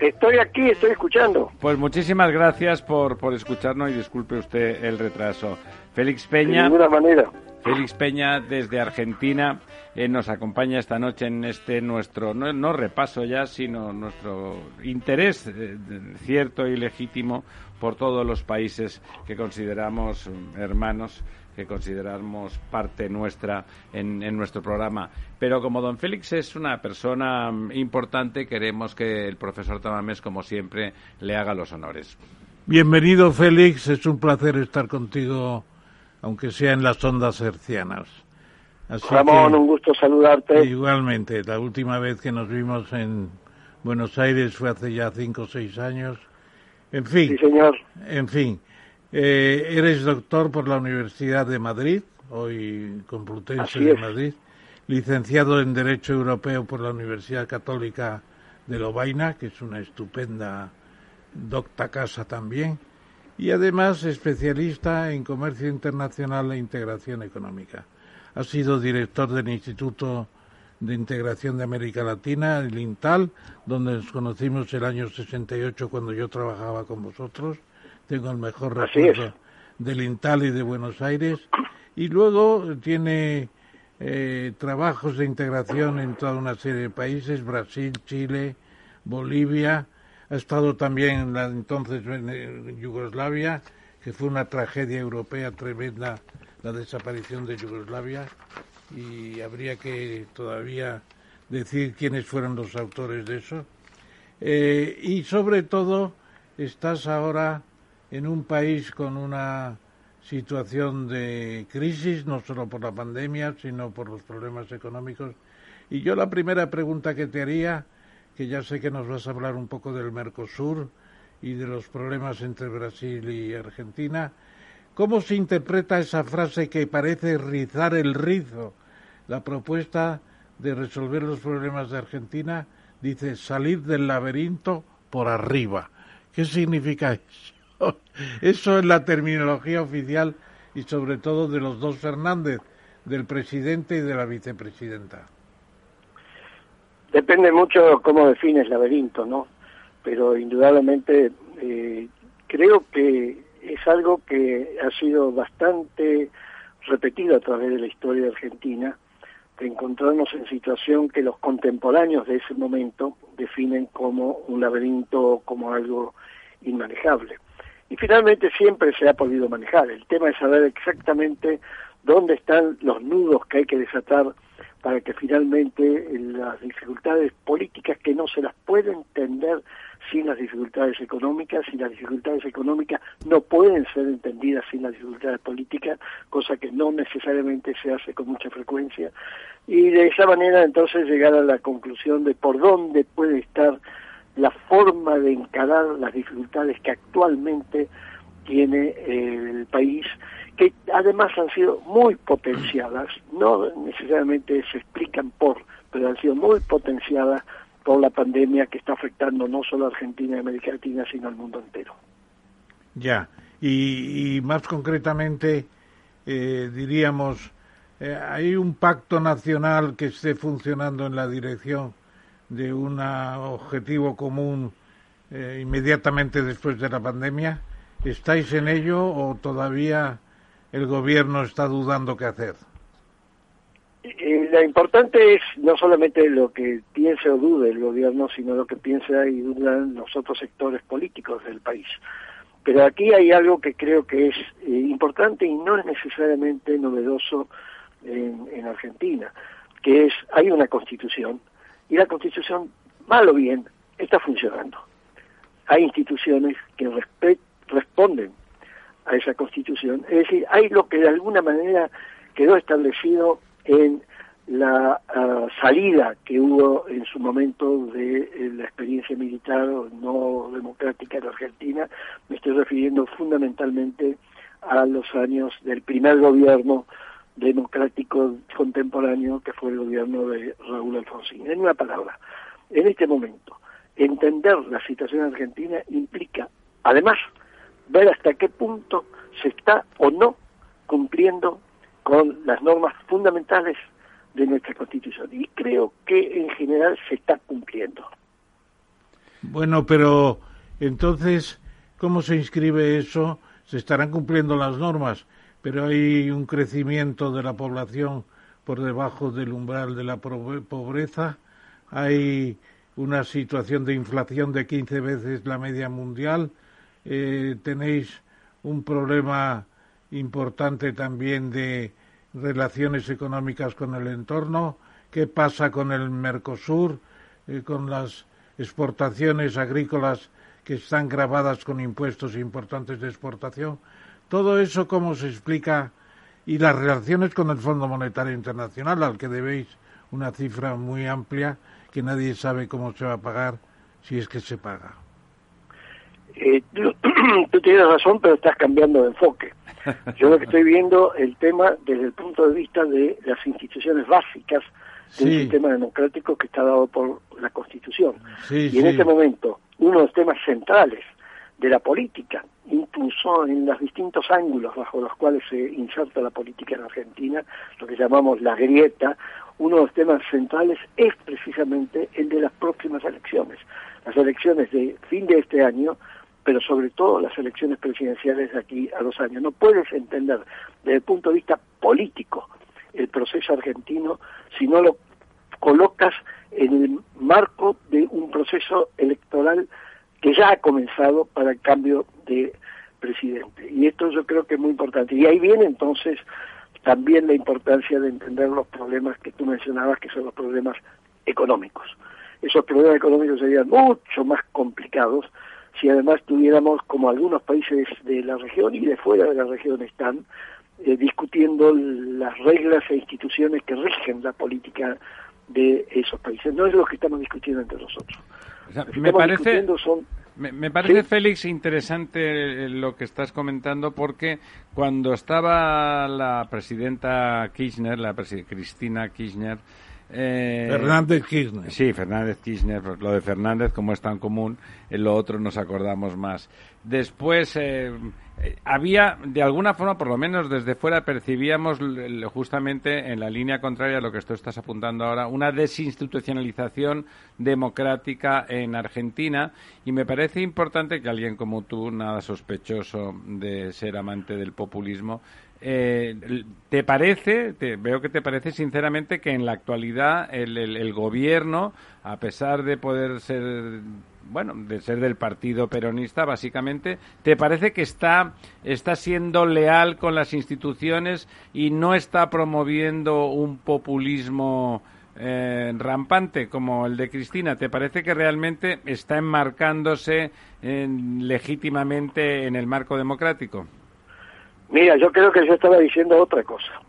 Estoy aquí, estoy escuchando. Pues muchísimas gracias por, por escucharnos y disculpe usted el retraso. Félix Peña. De ninguna manera. Félix Peña desde Argentina eh, nos acompaña esta noche en este nuestro, no, repaso ya, sino nuestro interés eh, cierto y legítimo por todos los países que consideramos hermanos que consideramos parte nuestra en, nuestro programa. Pero como don Félix es una persona importante, queremos que el profesor Tamamés, como siempre, le haga los honores. Bienvenido, Félix. Es un placer estar contigo, aunque sea en las ondas hercianas. Ramón, un gusto saludarte. Igualmente, la última vez que nos vimos en Buenos Aires fue hace ya cinco o seis años. En fin. Sí, señor. En fin. Eh, eres doctor por la Universidad de Madrid, hoy Complutense de Madrid, licenciado en Derecho Europeo por la Universidad Católica de Lovaina, que es una estupenda docta casa también, y además especialista en comercio internacional e integración económica. Ha sido director del Instituto de Integración de América Latina, el INTAL, donde nos conocimos el año 68 cuando yo trabajaba con vosotros tengo el mejor recuerdo del Intal y de Buenos Aires. Y luego tiene eh, trabajos de integración en toda una serie de países, Brasil, Chile, Bolivia. Ha estado también en la entonces en Yugoslavia, que fue una tragedia europea tremenda la desaparición de Yugoslavia. Y habría que todavía decir quiénes fueron los autores de eso. Eh, y sobre todo, estás ahora en un país con una situación de crisis, no solo por la pandemia, sino por los problemas económicos. Y yo la primera pregunta que te haría, que ya sé que nos vas a hablar un poco del Mercosur y de los problemas entre Brasil y Argentina, ¿cómo se interpreta esa frase que parece rizar el rizo? La propuesta de resolver los problemas de Argentina dice salir del laberinto por arriba. ¿Qué significa eso? Eso es la terminología oficial y sobre todo de los dos Fernández, del presidente y de la vicepresidenta. Depende mucho cómo defines laberinto, ¿no? Pero indudablemente eh, creo que es algo que ha sido bastante repetido a través de la historia de Argentina, de encontrarnos en situación que los contemporáneos de ese momento definen como un laberinto, como algo inmanejable y finalmente siempre se ha podido manejar. El tema es saber exactamente dónde están los nudos que hay que desatar para que finalmente las dificultades políticas que no se las puede entender sin las dificultades económicas y las dificultades económicas no pueden ser entendidas sin las dificultades políticas, cosa que no necesariamente se hace con mucha frecuencia, y de esa manera entonces llegar a la conclusión de por dónde puede estar la forma de encarar las dificultades que actualmente tiene eh, el país, que además han sido muy potenciadas, no necesariamente se explican por, pero han sido muy potenciadas por la pandemia que está afectando no solo a Argentina y América Latina, sino al mundo entero. Ya, y, más concretamente, eh, diríamos, eh, ¿hay un pacto nacional que esté funcionando en la dirección de un objetivo común eh, inmediatamente después de la pandemia? ¿Estáis en ello o todavía el gobierno está dudando qué hacer? Eh, lo importante es no solamente lo que piense o dude el gobierno, sino lo que piensa y dudan los otros sectores políticos del país. Pero aquí hay algo que creo que es eh, importante y no es necesariamente novedoso en, en Argentina, que es hay una constitución, y la Constitución, mal o bien, está funcionando. Hay instituciones que responden a esa Constitución, es decir, hay lo que de alguna manera quedó establecido en la ah, salida que hubo en su momento de eh, la experiencia militar no democrática en Argentina. Me estoy refiriendo fundamentalmente a los años del primer gobierno democrático contemporáneo que fue el gobierno de Raúl Alfonsín. En una palabra, en este momento, entender la situación argentina implica, además, ver hasta qué punto se está o no cumpliendo con las normas fundamentales de nuestra Constitución. Y creo que en general se está cumpliendo. Bueno, pero entonces, ¿cómo se inscribe eso? Se estarán cumpliendo las normas, pero hay un crecimiento de la población por debajo del umbral de la pobreza, hay una situación de inflación de 15 veces la media mundial, eh, tenéis un problema importante también de relaciones económicas con el entorno, qué pasa con el Mercosur, eh, con las exportaciones agrícolas que están grabadas con impuestos importantes de exportación. Todo eso, ¿cómo se explica? Y las relaciones con el Fondo Monetario Internacional, al que debéis una cifra muy amplia que nadie sabe cómo se va a pagar si es que se paga. Eh, tú, tienes razón, pero estás cambiando de enfoque. Yo lo que estoy viendo el tema desde el punto de vista de las instituciones básicas del sistema democrático que está dado por la Constitución. y en este momento, uno de los temas centrales de la política, incluso en los distintos ángulos bajo los cuales se inserta la política en Argentina, lo que llamamos la grieta, uno de los temas centrales es precisamente el de las próximas elecciones. Las elecciones de fin de este año pero sobre todo las elecciones presidenciales de aquí a dos años. No puedes entender desde el punto de vista político el proceso argentino si no lo colocas en el marco de un proceso electoral que ya ha comenzado para el cambio de presidente. Y esto yo creo que es muy importante. Y ahí viene entonces también la importancia de entender los problemas que tú mencionabas, que son los problemas económicos. Esos problemas económicos serían mucho más complicados si además tuviéramos, como algunos países de la región y de fuera de la región están, eh, discutiendo las reglas e instituciones que rigen la política de esos países. No es lo que estamos discutiendo entre nosotros. Me, parece, me, parece, Félix, interesante lo que estás comentando porque cuando estaba la presidenta Kirchner, la Cristina Kirchner, eh, Fernández Kirchner. Sí, Fernández Kirchner. Lo de Fernández, como es tan común, en lo otro nos acordamos más. Después, eh, eh, había, de alguna forma, por lo menos desde fuera, percibíamos justamente en la línea contraria a lo que tú estás apuntando ahora, una desinstitucionalización democrática en Argentina. Y me parece importante que alguien como tú, nada sospechoso de ser amante del populismo, eh, ¿Te parece, te, veo que te parece sinceramente que en la actualidad el, gobierno, a pesar de poder ser, bueno, de ser del partido peronista, básicamente, ¿te parece que está, está siendo leal con las instituciones y no está promoviendo un populismo eh, rampante como el de Cristina? ¿Te parece que realmente está enmarcándose legítimamente en el marco democrático? Mira, yo creo que yo estaba diciendo otra cosa.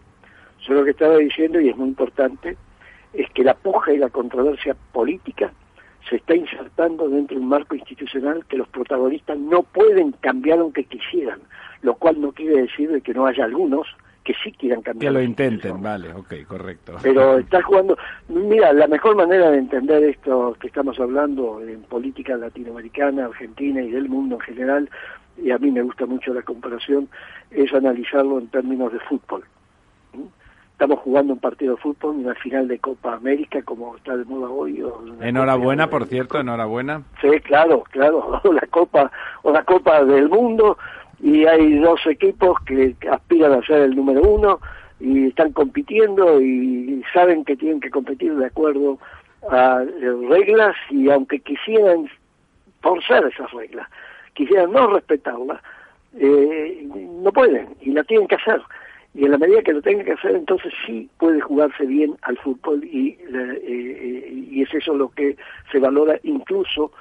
Yo lo que estaba diciendo, y es muy importante, es que la puja y la controversia política se está insertando dentro de un marco institucional que los protagonistas no pueden cambiar aunque quisieran, lo cual no quiere decir de que no haya algunos que sí quieran cambiar. Que lo intenten, vale, ok, correcto. Pero está jugando, mira, la mejor manera de entender esto que estamos hablando en política latinoamericana, argentina y del mundo en general, y a mí me gusta mucho la comparación, es analizarlo en términos de fútbol. ¿Mm? Estamos jugando un partido de fútbol, una final de Copa América, como está de moda hoy. enhorabuena, por cierto, enhorabuena. Sí, claro, claro, la Copa, o la Copa del Mundo, y hay dos equipos que aspiran a ser el número uno y están compitiendo y saben que tienen que competir de acuerdo a reglas y aunque quisieran torcer esas reglas quisieran no respetarla, eh, no pueden y la tienen que hacer. Y en la medida que lo tengan que hacer, entonces sí puede jugarse bien al fútbol y, eh, y es eso lo que se valora incluso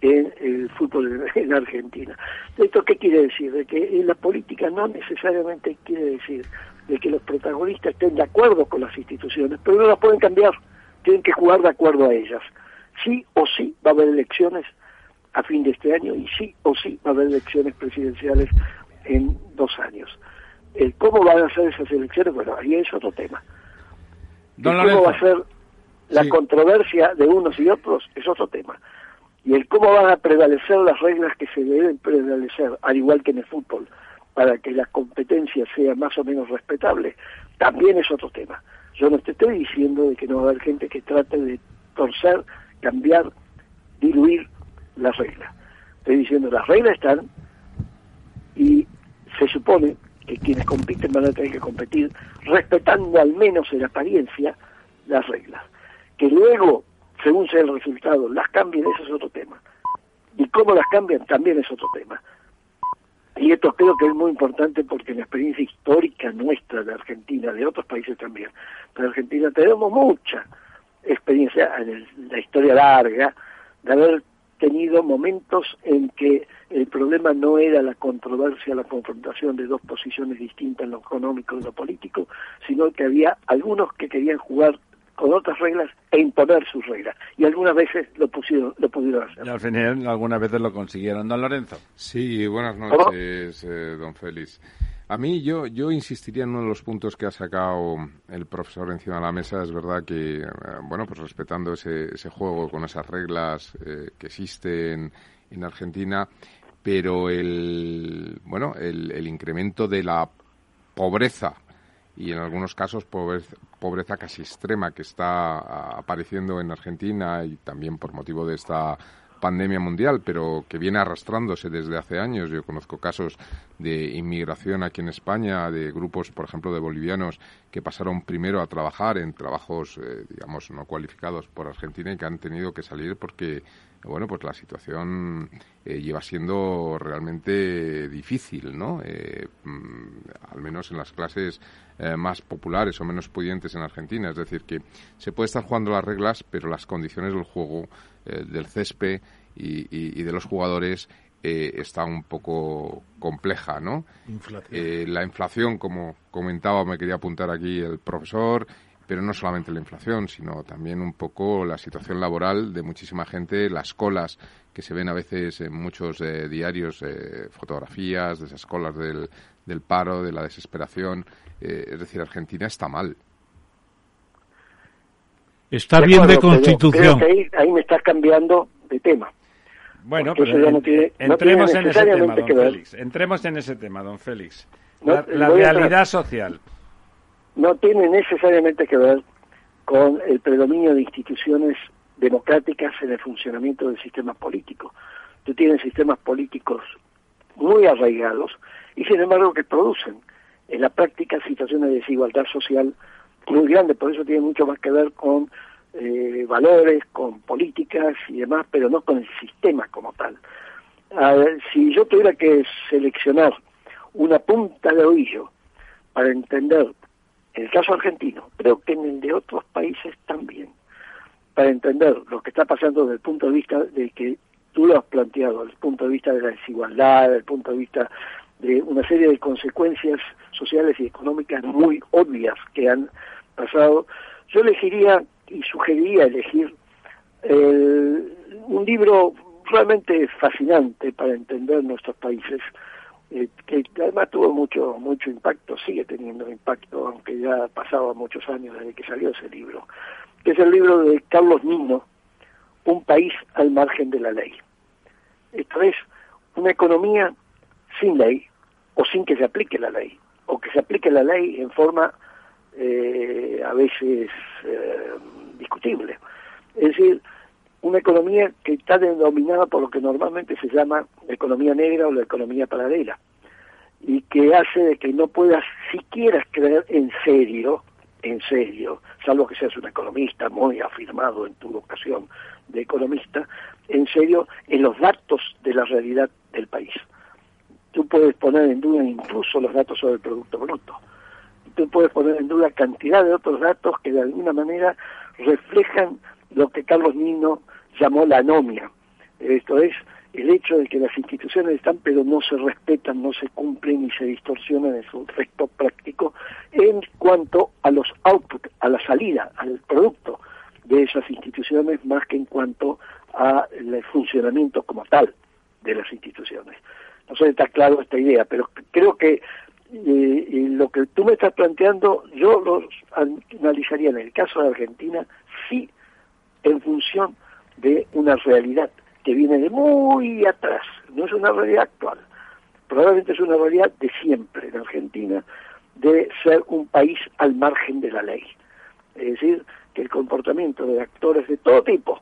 en el fútbol en Argentina. ¿Esto qué quiere decir? De que la política no necesariamente quiere decir de que los protagonistas estén de acuerdo con las instituciones, pero no las pueden cambiar, tienen que jugar de acuerdo a ellas. Sí o sí va a haber elecciones a fin de este año y sí o sí va a haber elecciones presidenciales en dos años. El cómo van a ser esas elecciones, bueno, ahí es otro tema. cómo va a ser la controversia de unos y otros es otro tema. Y el cómo van a prevalecer las reglas que se deben prevalecer, al igual que en el fútbol, para que la competencia sea más o menos respetable, también es otro tema. Yo no te estoy diciendo de que no va a haber gente que trate de torcer, cambiar, diluir las reglas. Estoy diciendo, las reglas están y se supone que quienes compiten van a tener que competir respetando al menos en apariencia las reglas. Que luego, según sea el resultado, las cambien, eso es otro tema. Y cómo las cambian también es otro tema. Y esto creo que es muy importante porque en la experiencia histórica nuestra de Argentina, de otros países también, pero Argentina tenemos mucha experiencia en la historia larga de haber tenido momentos en que el problema no era la controversia, la confrontación de dos posiciones distintas en lo económico y lo político, sino que había algunos que querían jugar con otras reglas e imponer sus reglas. Y algunas veces lo, pusieron, lo pudieron hacer. Y al final algunas veces lo consiguieron. Don Lorenzo. Sí, buenas noches, eh, don Félix. A mí yo, yo insistiría en uno de los puntos que ha sacado el profesor encima de la mesa. Es verdad que, eh, bueno, pues respetando ese, ese juego con esas reglas eh, que existen en Argentina, pero el, bueno, el, el incremento de la pobreza y en algunos casos pobreza, casi extrema que está apareciendo en Argentina y también por motivo de esta pandemia mundial, pero que viene arrastrándose desde hace años. Yo conozco casos de inmigración aquí en España, de grupos, por ejemplo, de bolivianos que pasaron primero a trabajar en trabajos, eh, digamos, no cualificados por Argentina y que han tenido que salir porque bueno, pues la situación eh, lleva siendo realmente difícil, ¿no? Eh, mm, al menos en las clases eh, más populares o menos pudientes en Argentina. Es decir, que se puede estar jugando las reglas, pero las condiciones del juego, del césped y, de los jugadores está un poco compleja, ¿no? la inflación, como comentaba, me quería apuntar aquí el profesor, pero no solamente la inflación, sino también un poco la situación laboral de muchísima gente, las colas que se ven a veces en muchos eh, diarios, eh, fotografías de esas colas del, del paro, de la desesperación. Eh, es decir, Argentina está mal. Está bien de constitución. ahí, me estás cambiando de tema. Bueno, pero entremos en ese tema, don Félix. Entremos en ese tema, don Félix. La, la realidad social no tiene necesariamente que ver con el predominio de instituciones democráticas en el funcionamiento del sistema político. Tú tienes sistemas políticos muy arraigados y sin embargo que producen en la práctica situaciones de desigualdad social muy grandes, por eso tiene mucho más que ver con eh, valores, con políticas y demás, pero no con el sistema como tal. si yo tuviera que seleccionar una punta de oído para entender en el caso argentino, creo que en el de otros países también, para entender lo que está pasando desde el punto de vista de que tú lo has planteado, desde el punto de vista de la desigualdad, desde el punto de vista de una serie de consecuencias sociales y económicas muy obvias que han pasado, yo elegiría y sugeriría elegir un libro realmente fascinante para entender nuestros países, eh, que además tuvo mucho mucho impacto, sigue teniendo impacto, aunque ya pasado muchos años desde que salió ese libro, que es el libro de Carlos Nino, Un país al margen de la ley. Esto es una economía sin ley o sin que se aplique la ley, o que se aplique la ley en forma eh, a veces eh, discutible. Es decir, una economía que está denominada por lo que normalmente se llama economía negra o la economía paralela, y que hace de que no puedas siquiera creer en serio, en serio, salvo que seas un economista muy afirmado en tu vocación de economista, en serio en los datos de la realidad del país. Tú puedes poner en duda incluso los datos sobre el Producto Bruto. Tú puedes poner en duda cantidad de otros datos que de alguna manera reflejan lo que Carlos Nino llamó la anomia. Esto es el hecho de que las instituciones están pero no se respetan, no se cumplen y se distorsionan en su efecto práctico en cuanto a los outputs, a la salida, al producto de esas instituciones más que en cuanto al funcionamiento como tal de las instituciones. No sé si está claro esta idea, pero creo que lo que tú me estás planteando, yo lo analizaría en el caso de Argentina, sí, en función de una realidad que viene de muy atrás, no es una realidad actual, probablemente es una realidad de siempre en Argentina, de ser un país al margen de la ley. Es decir, que el comportamiento de actores de todo tipo,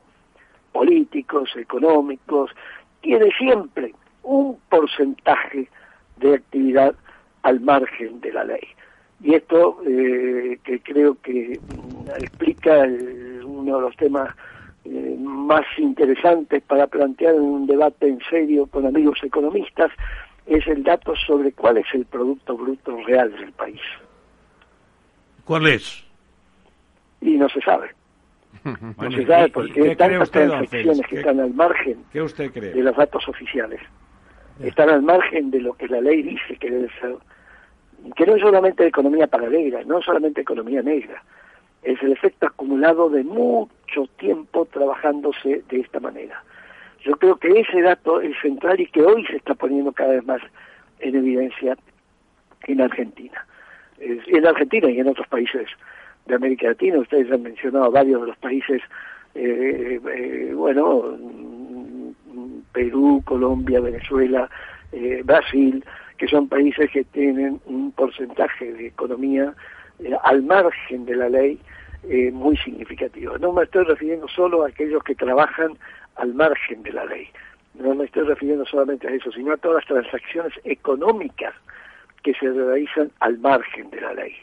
políticos, económicos, tiene siempre un porcentaje de actividad al margen de la ley. Y esto eh, que creo que mm, explica uno de los temas eh, más interesantes para plantear en un debate en serio con amigos economistas es el dato sobre cuál es el Producto Bruto real del país. ¿Cuál es? Y no se sabe. no se sabe porque hay tantas transacciones que están al margen de los datos oficiales. Están al margen de lo que la ley dice que debe ser. Que no es solamente economía paralela, no es solamente economía negra. Es el efecto acumulado de mucho tiempo trabajándose de esta manera. Yo creo que ese dato es central y que hoy se está poniendo cada vez más en evidencia en Argentina. En Argentina y en otros países de América Latina. Ustedes han mencionado varios de los países, eh, eh, bueno, Perú, Colombia, Venezuela, eh, Brasil, que son países que tienen un porcentaje de economía al margen de la ley muy significativo. No me estoy refiriendo solo a aquellos que trabajan al margen de la ley. No me estoy refiriendo solamente a eso, sino a todas las transacciones económicas que se realizan al margen de la ley.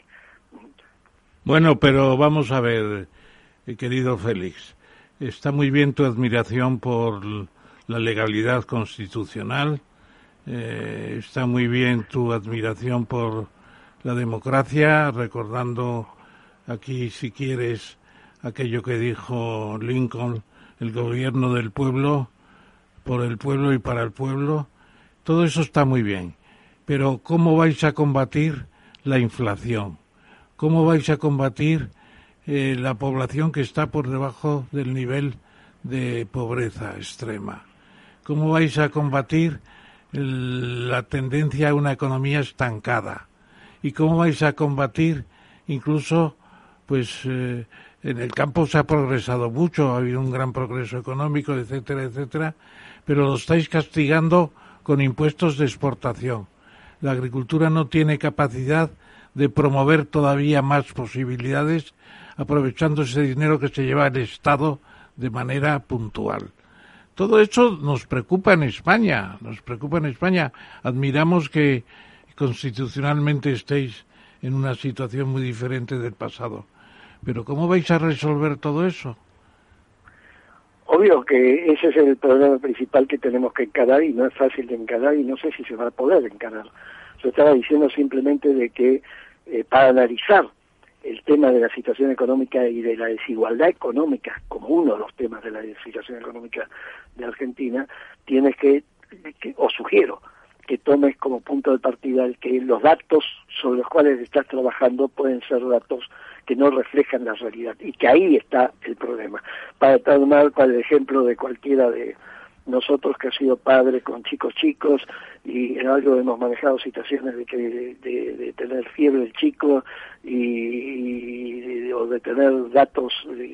Bueno, pero vamos a ver, eh, querido Félix, está muy bien tu admiración por la legalidad constitucional, eh, está muy bien tu admiración por la democracia, recordando aquí, si quieres, aquello que dijo Lincoln, el gobierno del pueblo, por el pueblo y para el pueblo. Todo eso está muy bien, pero ¿cómo vais a combatir la inflación? ¿Cómo vais a combatir eh, la población que está por debajo del nivel de pobreza extrema? ¿Cómo vais a combatir la tendencia a una economía estancada? ¿Y cómo vais a combatir incluso, pues, eh, en el campo se ha progresado mucho, ha habido un gran progreso económico, etcétera, etcétera, pero lo estáis castigando con impuestos de exportación. La agricultura no tiene capacidad de promover todavía más posibilidades aprovechando ese dinero que se lleva el Estado de manera puntual. Todo eso nos preocupa en España, nos preocupa en España. Admiramos que constitucionalmente estéis en una situación muy diferente del pasado. Pero ¿cómo vais a resolver todo eso? Obvio que ese es el problema principal que tenemos que encarar y no es fácil de encarar y no sé si se va a poder encarar. Yo estaba diciendo simplemente de que eh, para analizar el tema de la situación económica y de la desigualdad económica como uno de los temas de la situación económica de Argentina, tienes que, que o sugiero, que tomes como punto de partida el que los datos sobre los cuales estás trabajando pueden ser datos que no reflejan la realidad y que ahí está el problema. Para tomar el ejemplo de cualquiera de, nosotros que ha sido padre con chicos chicos y en algo hemos manejado situaciones de que de, tener fiebre el chico y, o de tener datos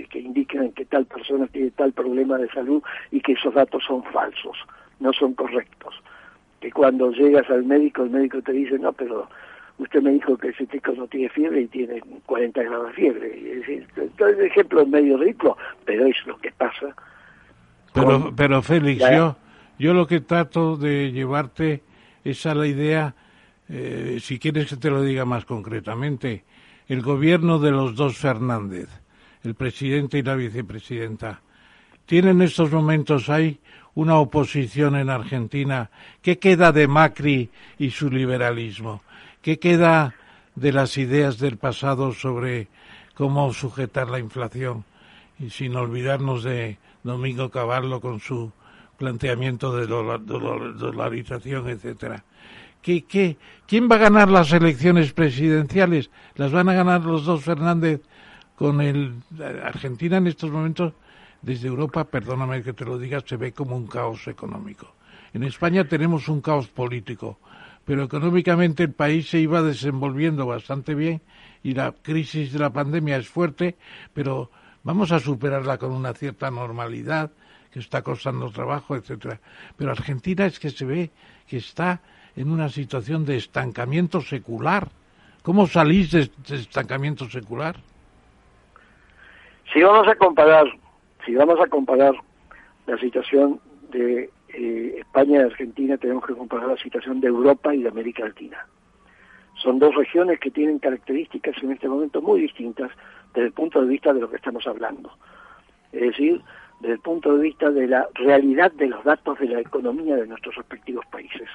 que indiquen que tal persona tiene tal problema de salud y que esos datos son falsos, no son correctos. Que cuando llegas al médico, el médico te dice, no, pero usted me dijo que ese chico no tiene fiebre y tiene 40 grados de fiebre. Es decir, el ejemplo es medio rico, pero es lo que pasa pero, pero Félix, yo, yo lo que trato de llevarte es a la idea, eh, si quieres que te lo diga más concretamente, el gobierno de los dos Fernández, el presidente y la vicepresidenta, tiene en estos momentos hay una oposición en Argentina. ¿Qué queda de Macri y su liberalismo? ¿Qué queda de las ideas del pasado sobre cómo sujetar la inflación? Y sin olvidarnos de Domingo Cavallo con su planteamiento de dolarización, etcétera. ¿Qué, qué, quién va a ganar las elecciones presidenciales? ¿Las van a ganar los dos Fernández con el Argentina en estos momentos? Desde Europa, perdóname que te lo diga, se ve como un caos económico. En España tenemos un caos político, pero económicamente el país se iba desenvolviendo bastante bien y la crisis de la pandemia es fuerte, pero vamos a superarla con una cierta normalidad que está costando trabajo, etcétera. Pero Argentina es que se ve que está en una situación de estancamiento secular. ¿Cómo salís de, estancamiento secular? Si vamos a comparar, si vamos a comparar la situación de eh, España y Argentina, tenemos que comparar la situación de Europa y de América Latina. Son dos regiones que tienen características en este momento muy distintas desde el punto de vista de lo que estamos hablando. Es decir, desde el punto de vista de la realidad de los datos de la economía de nuestros respectivos países.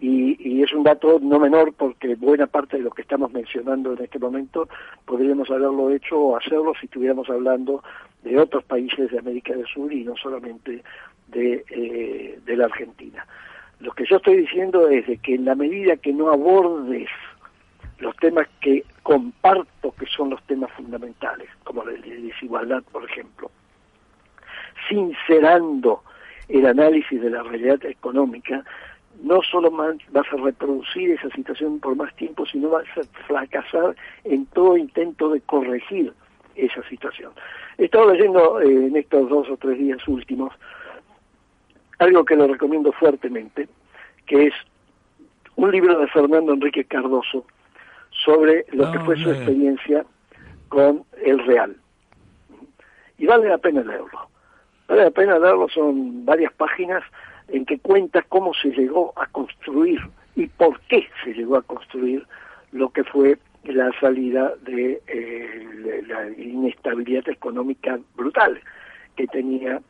Y, es un dato no menor porque buena parte de lo que estamos mencionando en este momento podríamos haberlo hecho o hacerlo si estuviéramos hablando de otros países de América del Sur y no solamente de, eh, la Argentina. Lo que yo estoy diciendo es de que en la medida que no abordes los temas que comparto que son los temas fundamentales, como la desigualdad, por ejemplo, sincerando el análisis de la realidad económica, no solo vas a reproducir esa situación por más tiempo, sino vas a fracasar en todo intento de corregir esa situación. He estado leyendo eh, en estos dos o tres días últimos algo que lo recomiendo fuertemente, que es un libro de Fernando Enrique Cardoso sobre lo que fue su experiencia con el Real. Y vale la pena leerlo. Vale la pena leerlo, son varias páginas en que cuenta cómo se llegó a construir y por qué se llegó a construir lo que fue la salida de eh, la inestabilidad económica brutal que tenía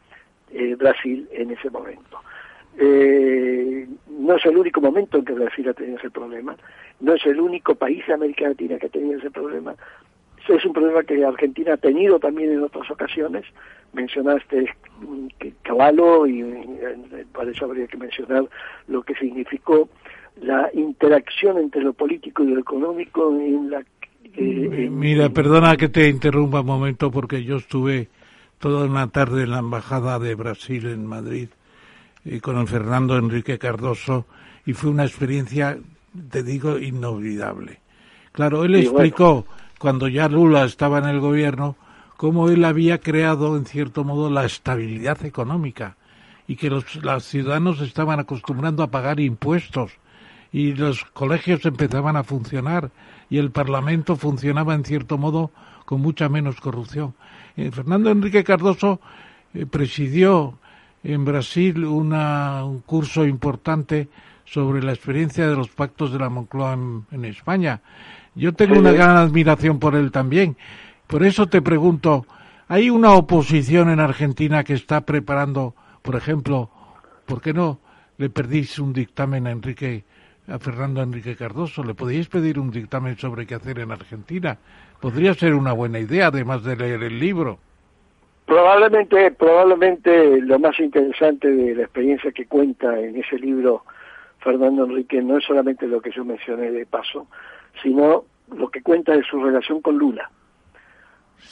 eh, Brasil en ese momento. Eh, no es el único momento en que Brasil ha tenido ese problema, no es el único país de América Latina que ha tenido ese problema, es un problema que Argentina ha tenido también en otras ocasiones. Mencionaste que Caballo y eh, para eso habría que mencionar lo que significó la interacción entre lo político y lo económico en la eh, Mira, perdona que te interrumpa un momento porque yo estuve toda una tarde en la Embajada de Brasil en Madrid eh, con el Fernando Enrique Cardoso y fue una experiencia, te digo, inolvidable. Claro, él explicó cuando ya Lula estaba en el gobierno, cómo él había creado, en cierto modo, la estabilidad económica y que los, ciudadanos estaban acostumbrando a pagar impuestos y los colegios empezaban a funcionar y el Parlamento funcionaba, en cierto modo, con mucha menos corrupción. Eh, Fernando Enrique Cardoso eh, presidió en Brasil una, un curso importante sobre la experiencia de los pactos de la Moncloa en España yo tengo una gran admiración por él también. Por eso te pregunto, ¿hay una oposición en Argentina que está preparando, por ejemplo, ¿por qué no le perdís un dictamen a Enrique a Fernando Enrique Cardoso? ¿Le podéis pedir un dictamen sobre qué hacer en Argentina? Podría ser una buena idea, además de leer el libro. Probablemente, probablemente lo más interesante de la experiencia que cuenta en ese libro Fernando Enrique no es solamente lo que yo mencioné de paso, sino lo que cuenta de su relación con Lula.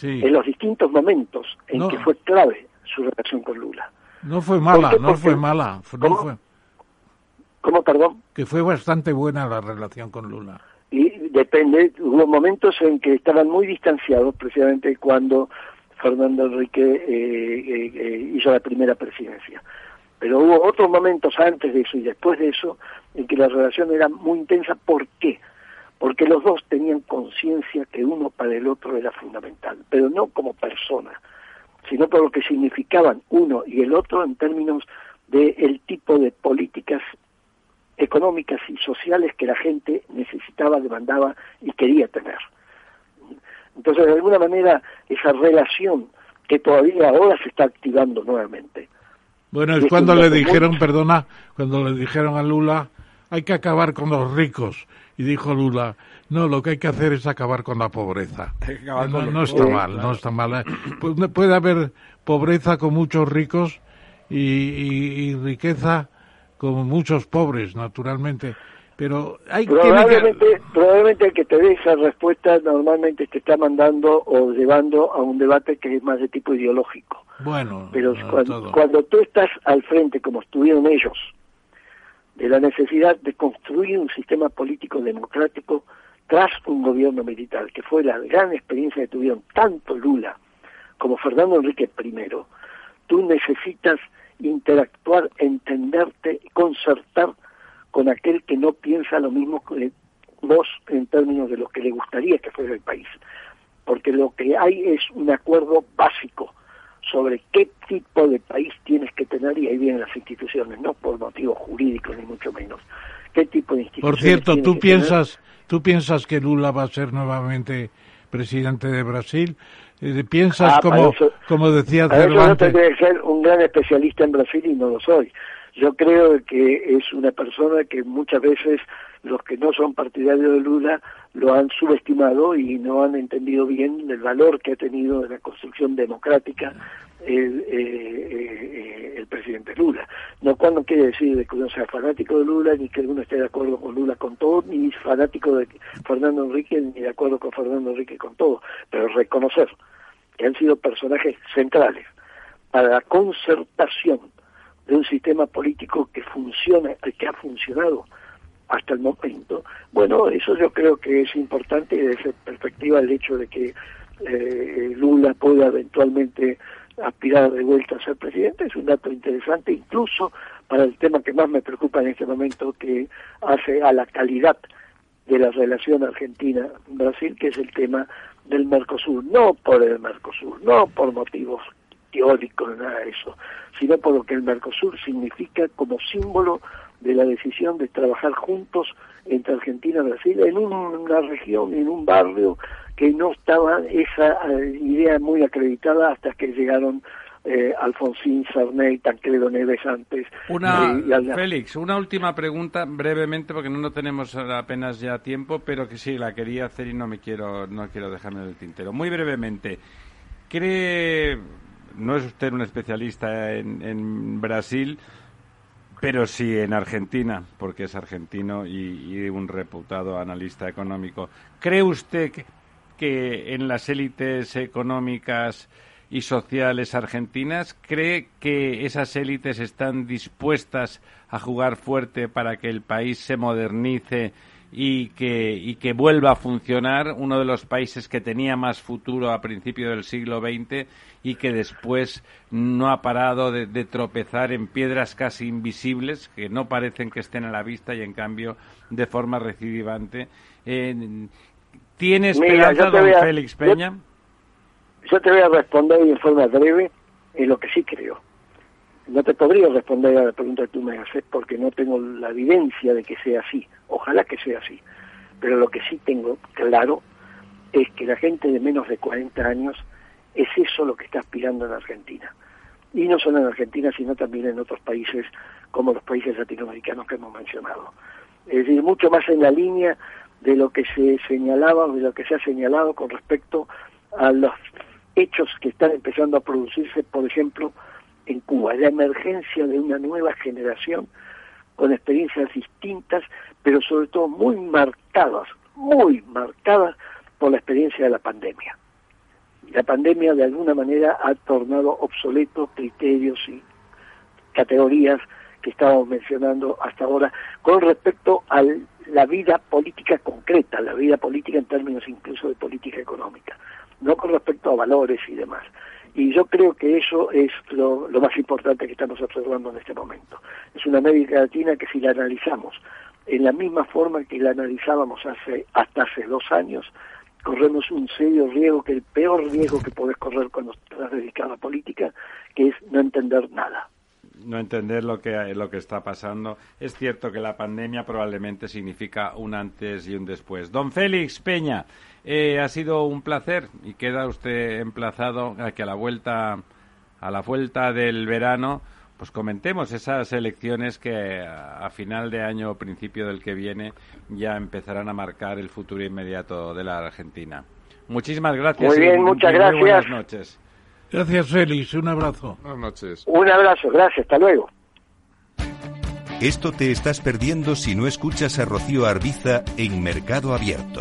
En los distintos momentos en que fue clave su relación con Lula. No fue mala, no fue mala. ¿Cómo? Fue... ¿Cómo, perdón? Que fue bastante buena la relación con Lula. Y depende, hubo momentos en que estaban muy distanciados, precisamente cuando Fernando Enrique eh, eh, eh, hizo la primera presidencia. Pero hubo otros momentos antes de eso y después de eso en que la relación era muy intensa. ¿Por qué? porque los dos tenían conciencia que uno para el otro era fundamental, pero no como persona, sino por lo que significaban uno y el otro en términos del el tipo de políticas económicas y sociales que la gente necesitaba, demandaba y quería tener. Entonces, de alguna manera, esa relación que todavía ahora se está activando nuevamente. Bueno, es cuando le dijeron, perdona, cuando le dijeron a Lula, hay que acabar con los ricos y dijo Lula, no, lo que hay que hacer es acabar con la pobreza. No, está mal, no está mal. Puede haber pobreza con muchos ricos y, riqueza con muchos pobres, naturalmente. Pero hay probablemente, que... probablemente el que te dé esa respuesta normalmente te está mandando o llevando a un debate que es más de tipo ideológico. Bueno, pero cuando, cuando tú estás al frente, como estuvieron ellos, de la necesidad de construir un sistema político democrático tras un gobierno militar, que fue la gran experiencia que tuvieron tanto Lula como Fernando Enrique I, tú necesitas interactuar, entenderte, concertar con aquel que no piensa lo mismo que vos en términos de lo que le gustaría que fuera el país. Porque lo que hay es un acuerdo básico sobre qué tipo de país tienes que tener, y ahí vienen las instituciones, no por motivos jurídicos ni mucho menos. ¿Qué tipo de instituciones? Por cierto, ¿tú piensas, ¿Tú piensas que Lula va a ser nuevamente presidente de Brasil? Eh, ¿Piensas, Ah, como, eso- como decía eso yo Cervantes, tendría que ser un gran especialista en Brasil y no lo soy. Yo creo que es una persona que muchas veces los que no son partidarios de Lula lo han subestimado y no han entendido bien el valor que ha tenido en la construcción democrática el, eh, eh, el presidente Lula. No cuando quiere decir de que uno sea fanático de Lula, ni que uno esté de acuerdo con Lula con todo, ni fanático de Fernando Enrique, ni de acuerdo con Fernando Enrique con todo, pero reconocer que han sido personajes centrales para la concertación de un sistema político que funciona, que ha funcionado hasta el momento. Bueno, eso yo creo que es importante y desde perspectiva el hecho de que eh, Lula pueda eventualmente aspirar de vuelta a ser presidente es un dato interesante incluso para el tema que más me preocupa en este momento que hace a la calidad de la relación Argentina-Brasil, que es el tema del Mercosur, no por el Mercosur, no por motivos teóricos, nada de eso, sino por lo que el Mercosur significa como símbolo de la decisión de trabajar juntos entre Argentina y Brasil en una región, en un barrio que no estaba esa eh, idea muy acreditada hasta que llegaron eh, Alfonsín, Sarney, Tancredo Neves antes. Una, eh, y Félix, una última pregunta brevemente porque no, no tenemos apenas ya tiempo, pero que sí la quería hacer y no me quiero no quiero dejarme en el tintero. Muy brevemente, ¿cree no es usted un especialista en, en Brasil, pero sí en Argentina, porque es argentino y, un reputado analista económico. ¿Cree usted que en las élites económicas y sociales argentinas, cree que esas élites están dispuestas a jugar fuerte para que el país se modernice y que, y que vuelva a funcionar, uno de los países que tenía más futuro a principios del siglo XX y que después no ha parado de, de tropezar en piedras casi invisibles que no parecen que estén a la vista y en cambio de forma recidivante. Eh, ¿Tiene esperanza don a- Félix Peña? Yo te voy a responder en forma breve en lo que sí creo. No te podría responder a la pregunta que tú me haces porque no tengo la evidencia de que sea así. Ojalá que sea así. Pero lo que sí tengo claro es que la gente de menos de 40 años es eso lo que está aspirando en Argentina. Y no solo en Argentina, sino también en otros países como los países latinoamericanos que hemos mencionado. Es decir, mucho más en la línea de lo que se señalaba, de lo que se ha señalado con respecto a los hechos que están empezando a producirse, por ejemplo, en Cuba, la emergencia de una nueva generación con experiencias distintas, pero sobre todo muy marcadas, muy marcadas por la experiencia de la pandemia. La pandemia de alguna manera ha tornado obsoletos criterios y categorías que estábamos mencionando hasta ahora con respecto a la vida política concreta, la vida política en términos incluso de política económica, no con respecto a valores y demás. Y yo creo que eso es lo, más importante que estamos observando en este momento. Es una América Latina que si la analizamos en la misma forma que la analizábamos hace hasta hace dos años, corremos un serio riesgo, que el peor riesgo que podés correr cuando estás dedicado a la política, que es no entender nada. no entender lo que lo que está pasando. Es cierto que la pandemia probablemente significa un antes y un después. Don Félix Peña, eh, ha sido un placer y queda usted emplazado a que a la vuelta a la vuelta del verano pues comentemos esas elecciones que a, final de año o principio del que viene ya empezarán a marcar el futuro inmediato de la Argentina. Muchísimas gracias. Muy bien, y- muchas y muy gracias. buenas noches. Gracias, Félix. Un abrazo. Buenas noches. Un abrazo, gracias, hasta luego. Esto te estás perdiendo si no escuchas a Rocío Arbiza en Mercado Abierto.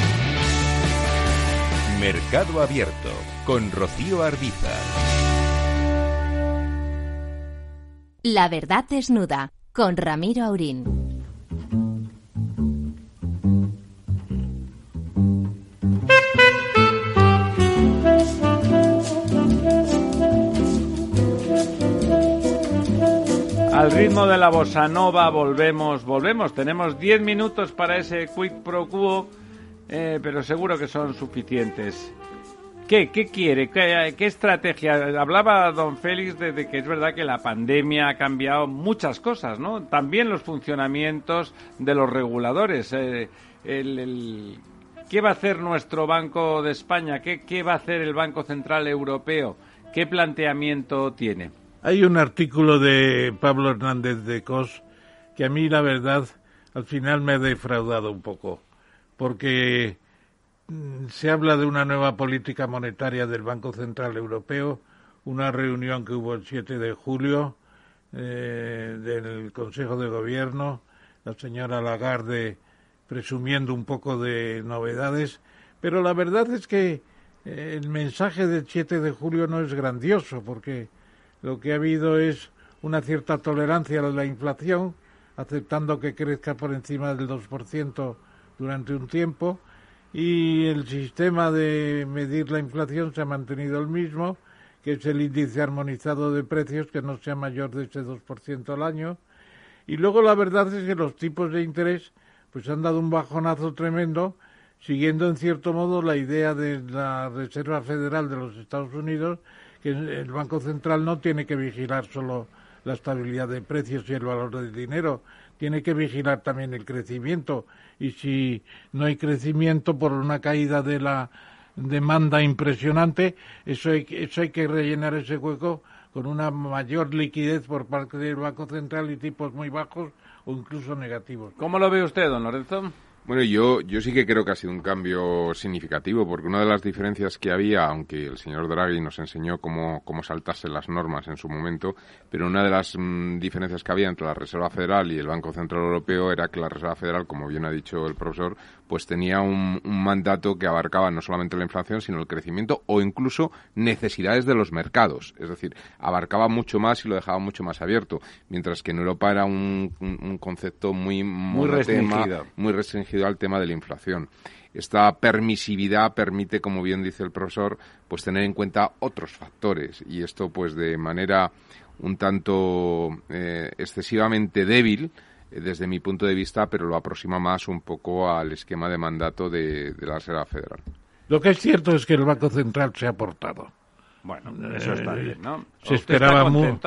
Mercado Abierto con Rocío Arbiza. La verdad desnuda con Ramiro Aurín. Al ritmo de la bossa nova volvemos, volvemos. Tenemos 10 minutos para ese quick pro quo eh, pero seguro que son suficientes. ¿Qué, qué quiere? ¿Qué, estrategia? Hablaba don Félix de, que es verdad que la pandemia ha cambiado muchas cosas, ¿no? También los funcionamientos de los reguladores. Eh, ¿Qué va a hacer nuestro Banco de España? ¿Qué, ¿Qué va a hacer el Banco Central Europeo? ¿Qué planteamiento tiene? Hay un artículo de Pablo Hernández de Cos que a mí, la verdad, al final me ha defraudado un poco, porque mm, se habla de una nueva política monetaria del Banco Central Europeo, una reunión que hubo el 7 de julio eh, del Consejo de Gobierno, la señora Lagarde presumiendo un poco de novedades, pero la verdad es que eh, el mensaje del 7 de julio no es grandioso, porque lo que ha habido es una cierta tolerancia a la inflación, aceptando que crezca por encima del 2% durante un tiempo, y el sistema de medir la inflación se ha mantenido el mismo, que es el índice armonizado de precios que no sea mayor de ese 2% al año. Y luego la verdad es que los tipos de interés pues han dado un bajonazo tremendo, siguiendo en cierto modo la idea de la Reserva Federal de los Estados Unidos que el Banco Central no tiene que vigilar solo la estabilidad de precios y el valor del dinero, tiene que vigilar también el crecimiento y si no hay crecimiento por una caída de la demanda impresionante, eso hay, eso hay que rellenar ese hueco con una mayor liquidez por parte del Banco Central y tipos muy bajos o incluso negativos. ¿Cómo lo ve usted, don Lorenzo? Bueno, yo, yo sí que creo que ha sido un cambio significativo, porque una de las diferencias que había, aunque el señor Draghi nos enseñó cómo, cómo saltarse las normas en su momento, pero una de las mm, diferencias que había entre la Reserva Federal y el Banco Central Europeo era que la Reserva Federal, como bien ha dicho el profesor, pues tenía un, mandato que abarcaba no solamente la inflación, sino el crecimiento o incluso necesidades de los mercados. Es decir, abarcaba mucho más y lo dejaba mucho más abierto, mientras que en Europa era un, concepto muy, muy restringido. muy restringido al tema de la inflación esta permisividad permite, como bien dice el profesor, pues tener en cuenta otros factores y esto pues de manera un tanto eh, excesivamente débil desde mi punto de vista, pero lo aproxima más un poco al esquema de mandato de, la Reserva Federal. Lo que es cierto es que el Banco Central se ha portado. Bueno, eso está eh, bien, ¿no? Se esperaba muy.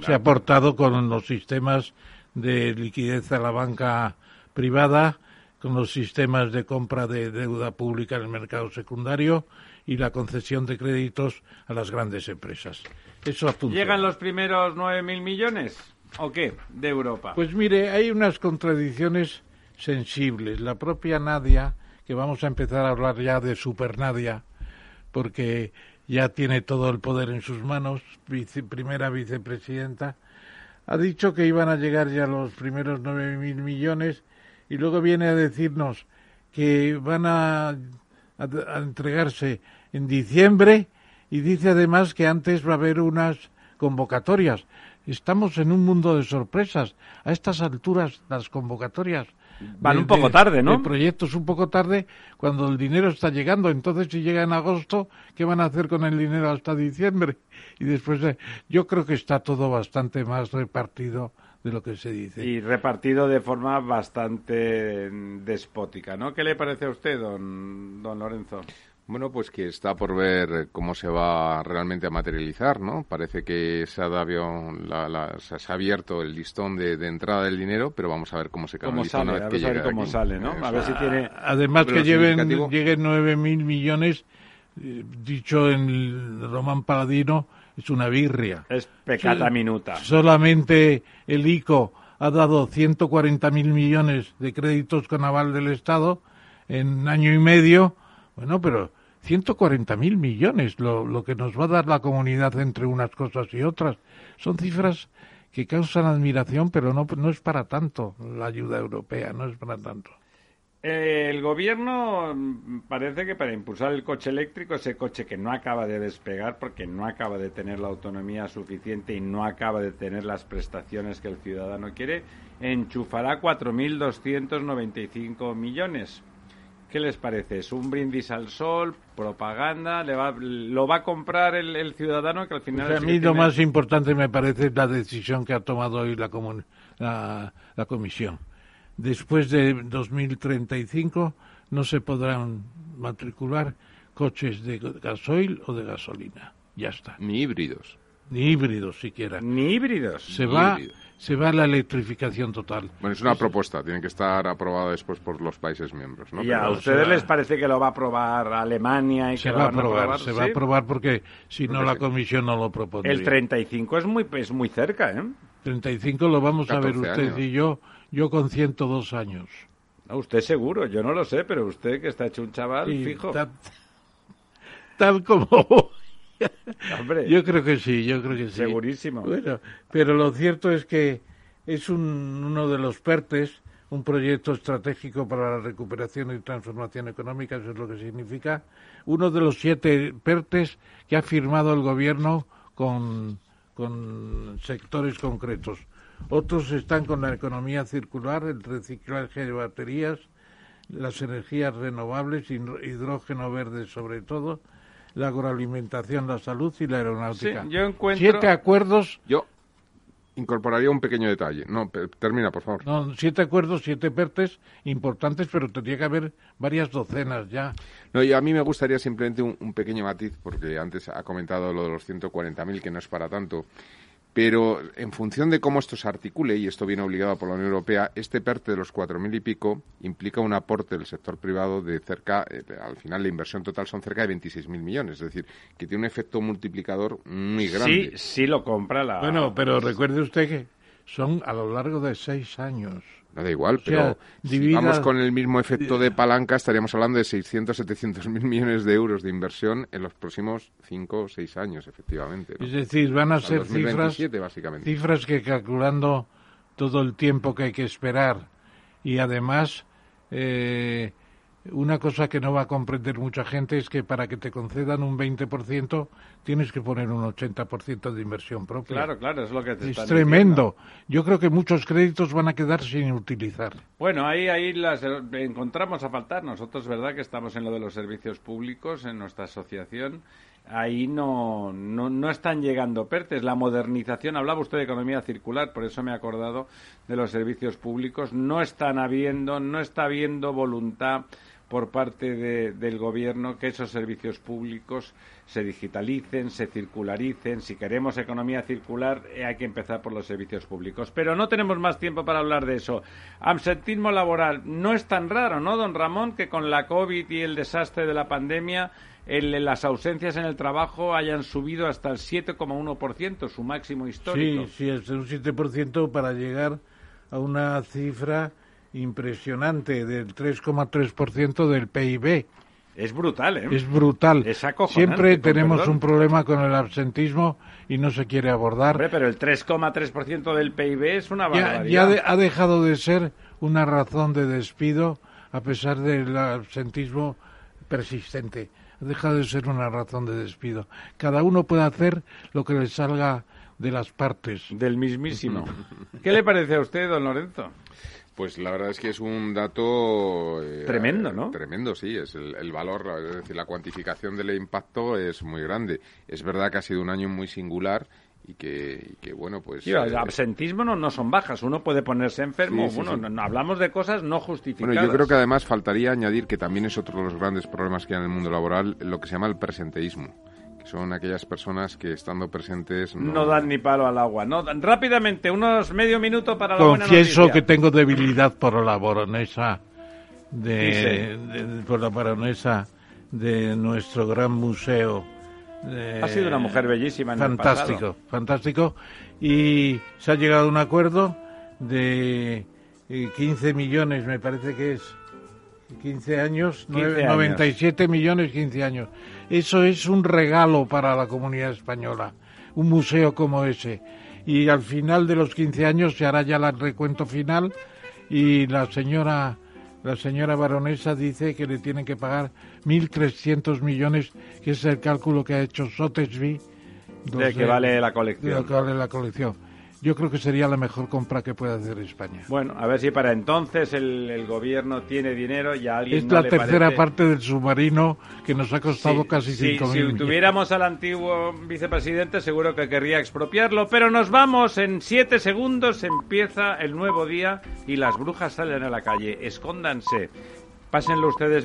Se ha portado con los sistemas de liquidez a la banca privada, con los sistemas de compra de deuda pública en el mercado secundario y la concesión de créditos a las grandes empresas. Eso ha ¿Llegan los primeros 9.000 millones? ¿O qué? De Europa. Pues mire, hay unas contradicciones sensibles. La propia Nadia, que vamos a empezar a hablar ya de Super Nadia, porque ya tiene todo el poder en sus manos, primera vicepresidenta, ha dicho que iban a llegar ya los primeros nueve mil millones y luego viene a decirnos que van a, a entregarse en diciembre y dice además que antes va a haber unas convocatorias estamos en un mundo de sorpresas. A estas alturas, las convocatorias van un poco tarde, ¿no? El proyecto es un poco tarde cuando el dinero está llegando. Entonces, si llega en agosto, ¿qué van a hacer con el dinero hasta diciembre? Y después, yo creo que está todo bastante más repartido de lo que se dice. Y repartido de forma bastante despótica, ¿no? ¿Qué le parece a usted, don, don Lorenzo? Bueno, pues que está por ver cómo se va realmente a materializar, ¿no? Parece que se ha, la, se ha abierto el listón de, entrada del dinero, pero vamos a ver cómo se canaliza una vez que llegue a ver cómo sale, ¿no? A ver si tiene... Además que lleven, lleguen nueve mil millones, eh, dicho en Román Paladino, es una birria. Es pecata minuta. Solamente el ICO ha dado 140 mil millones de créditos con aval del Estado en año y medio bueno, pero 140 mil millones, lo, lo que nos va a dar la comunidad entre unas cosas y otras. Son cifras que causan admiración, pero no, no es para tanto la ayuda europea, no es para tanto. el gobierno mm, parece que para impulsar el coche eléctrico, ese coche que no acaba de despegar porque no acaba de tener la autonomía suficiente y no acaba de tener las prestaciones que el ciudadano quiere, enchufará 4.295 millones ¿Qué les parece? ¿Es un brindis al sol? ¿Propaganda? ¿Le va, ¿Lo va a comprar el, el ciudadano que al final... Pues a mí lo más importante me parece la decisión que ha tomado hoy la, la, la comisión. Después de 2035 no se podrán matricular coches de gasoil o de gasolina. Ya está. Ni híbridos. Ni híbridos siquiera. Ni híbridos. Se va se va a la electrificación total. Bueno, es una propuesta, tiene que estar aprobada después por los países miembros, ¿no? ¿Y a ustedes les parece que lo va a aprobar Alemania y se que va a aprobar, Se va a aprobar porque si no la comisión no lo propondría. El 35 es muy, es muy cerca, ¿eh? 35 lo vamos a ver usted y yo, yo con 102 años. No, usted seguro, yo no lo sé, pero usted que está hecho un chaval, fijo. tal como Yo creo que sí, yo creo que sí. Segurísimo. Bueno, pero lo cierto es que es uno de los PERTES, un proyecto estratégico para la recuperación y transformación económica, eso es lo que significa, uno de los siete PERTES que ha firmado el gobierno con, con sectores concretos. Otros están con la economía circular, el reciclaje de baterías, las energías renovables, hidrógeno verde sobre todo, la agroalimentación, la salud y la aeronáutica. yo encuentro... Siete acuerdos. Yo incorporaría un pequeño detalle. No, termina, por favor. No, siete acuerdos, siete PERTES importantes, pero tendría que haber varias docenas ya. No, y a mí me gustaría simplemente un, un pequeño matiz, porque antes ha comentado lo de los 140.000, que no es para tanto. Pero en función de cómo esto se articule, y esto viene obligado por la Unión Europea, este PERTE de los cuatro mil y pico implica un aporte del sector privado de cerca, eh, al final la inversión total son cerca de 26.000 millones, es decir, que tiene un efecto multiplicador muy grande. Sí, sí lo compra la. Bueno, pero recuerde usted que son a lo largo de seis años. No da igual, pero si vamos con el mismo efecto de palanca, estaríamos hablando de 600, 700 mil millones de euros de inversión en los próximos 5 o 6 años, efectivamente. Es decir, van a ser cifras, cifras que calculando todo el tiempo que hay que esperar y además eh, una cosa que no va a comprender mucha gente es que para que te concedan un 20% tienes que poner un 80% de inversión propia. Claro, claro, es lo que te Es tremendo. Yo creo que muchos créditos van a quedar sin utilizar. Bueno, ahí ahí las encontramos a faltar. Nosotros, verdad, que estamos en lo de los servicios públicos en nuestra asociación. Ahí no, no, no están llegando PERTES. La modernización, hablaba usted de economía circular, por eso me he acordado de los servicios públicos. No están habiendo, no está habiendo voluntad por parte del gobierno que esos servicios públicos se digitalicen, se circularicen. Si queremos economía circular, eh, hay que empezar por los servicios públicos. Pero no tenemos más tiempo para hablar de eso. Absentismo laboral. No es tan raro, ¿no, don Ramón, que con la COVID y el desastre de la pandemia las ausencias en el trabajo hayan subido hasta el 7,1%, su máximo histórico? Sí, sí, es un 7% para llegar a una cifra impresionante del 3,3% del PIB. Es brutal, ¿eh? Es brutal. Es Siempre tenemos un problema con el absentismo y no se quiere abordar. pero el 3,3% del PIB es una barbaridad. Ya, ha dejado de ser una razón de despido a pesar del absentismo persistente. Ha dejado de ser una razón de despido. Cada uno puede hacer lo que le salga de las partes. Del mismísimo. ¿Qué le parece a usted, don Lorenzo? Pues la verdad es que es un dato... Eh, tremendo, ¿no? Tremendo, sí. Es el, valor, es decir, la cuantificación del impacto es muy grande. Es verdad que ha sido un año muy singular y que, bueno, pues... el eh, absentismo no, no son bajas. Uno puede ponerse enfermo. bueno, No, hablamos de cosas no justificadas. Bueno, yo creo que además faltaría añadir que también es otro de los grandes problemas que hay en el mundo laboral, lo que se llama el presenteísmo son aquellas personas que estando presentes no, dan ni palo al agua. No, rápidamente, unos medio minuto para la Confieso que tengo debilidad por la baronesa de, por la baronesa de nuestro gran museo. ha sido una mujer bellísima. En fantástico, fantástico. Y se ha llegado a un acuerdo de 15 eh, millones, me parece que es 15 años, 97 millones 15 años. Eso es un regalo para la comunidad española, un museo como ese. Y al final de los 15 años se hará ya el recuento final y la señora la señora baronesa dice que le tienen que pagar 1.300 millones, que es el cálculo que ha hecho Sotesby. De que vale la colección. De que vale la colección. Yo creo que sería la mejor compra que puede hacer España. Bueno, a ver si para entonces el, el gobierno tiene dinero y a alguien Es no la le tercera parece- parte del submarino que nos ha costado Sí, casi sí, cinco si mil millones. tuviéramos al antiguo vicepresidente, seguro que querría expropiarlo. Pero nos vamos, en siete segundos empieza el nuevo día y las brujas salen a la calle. Escóndanse. Pásenlo ustedes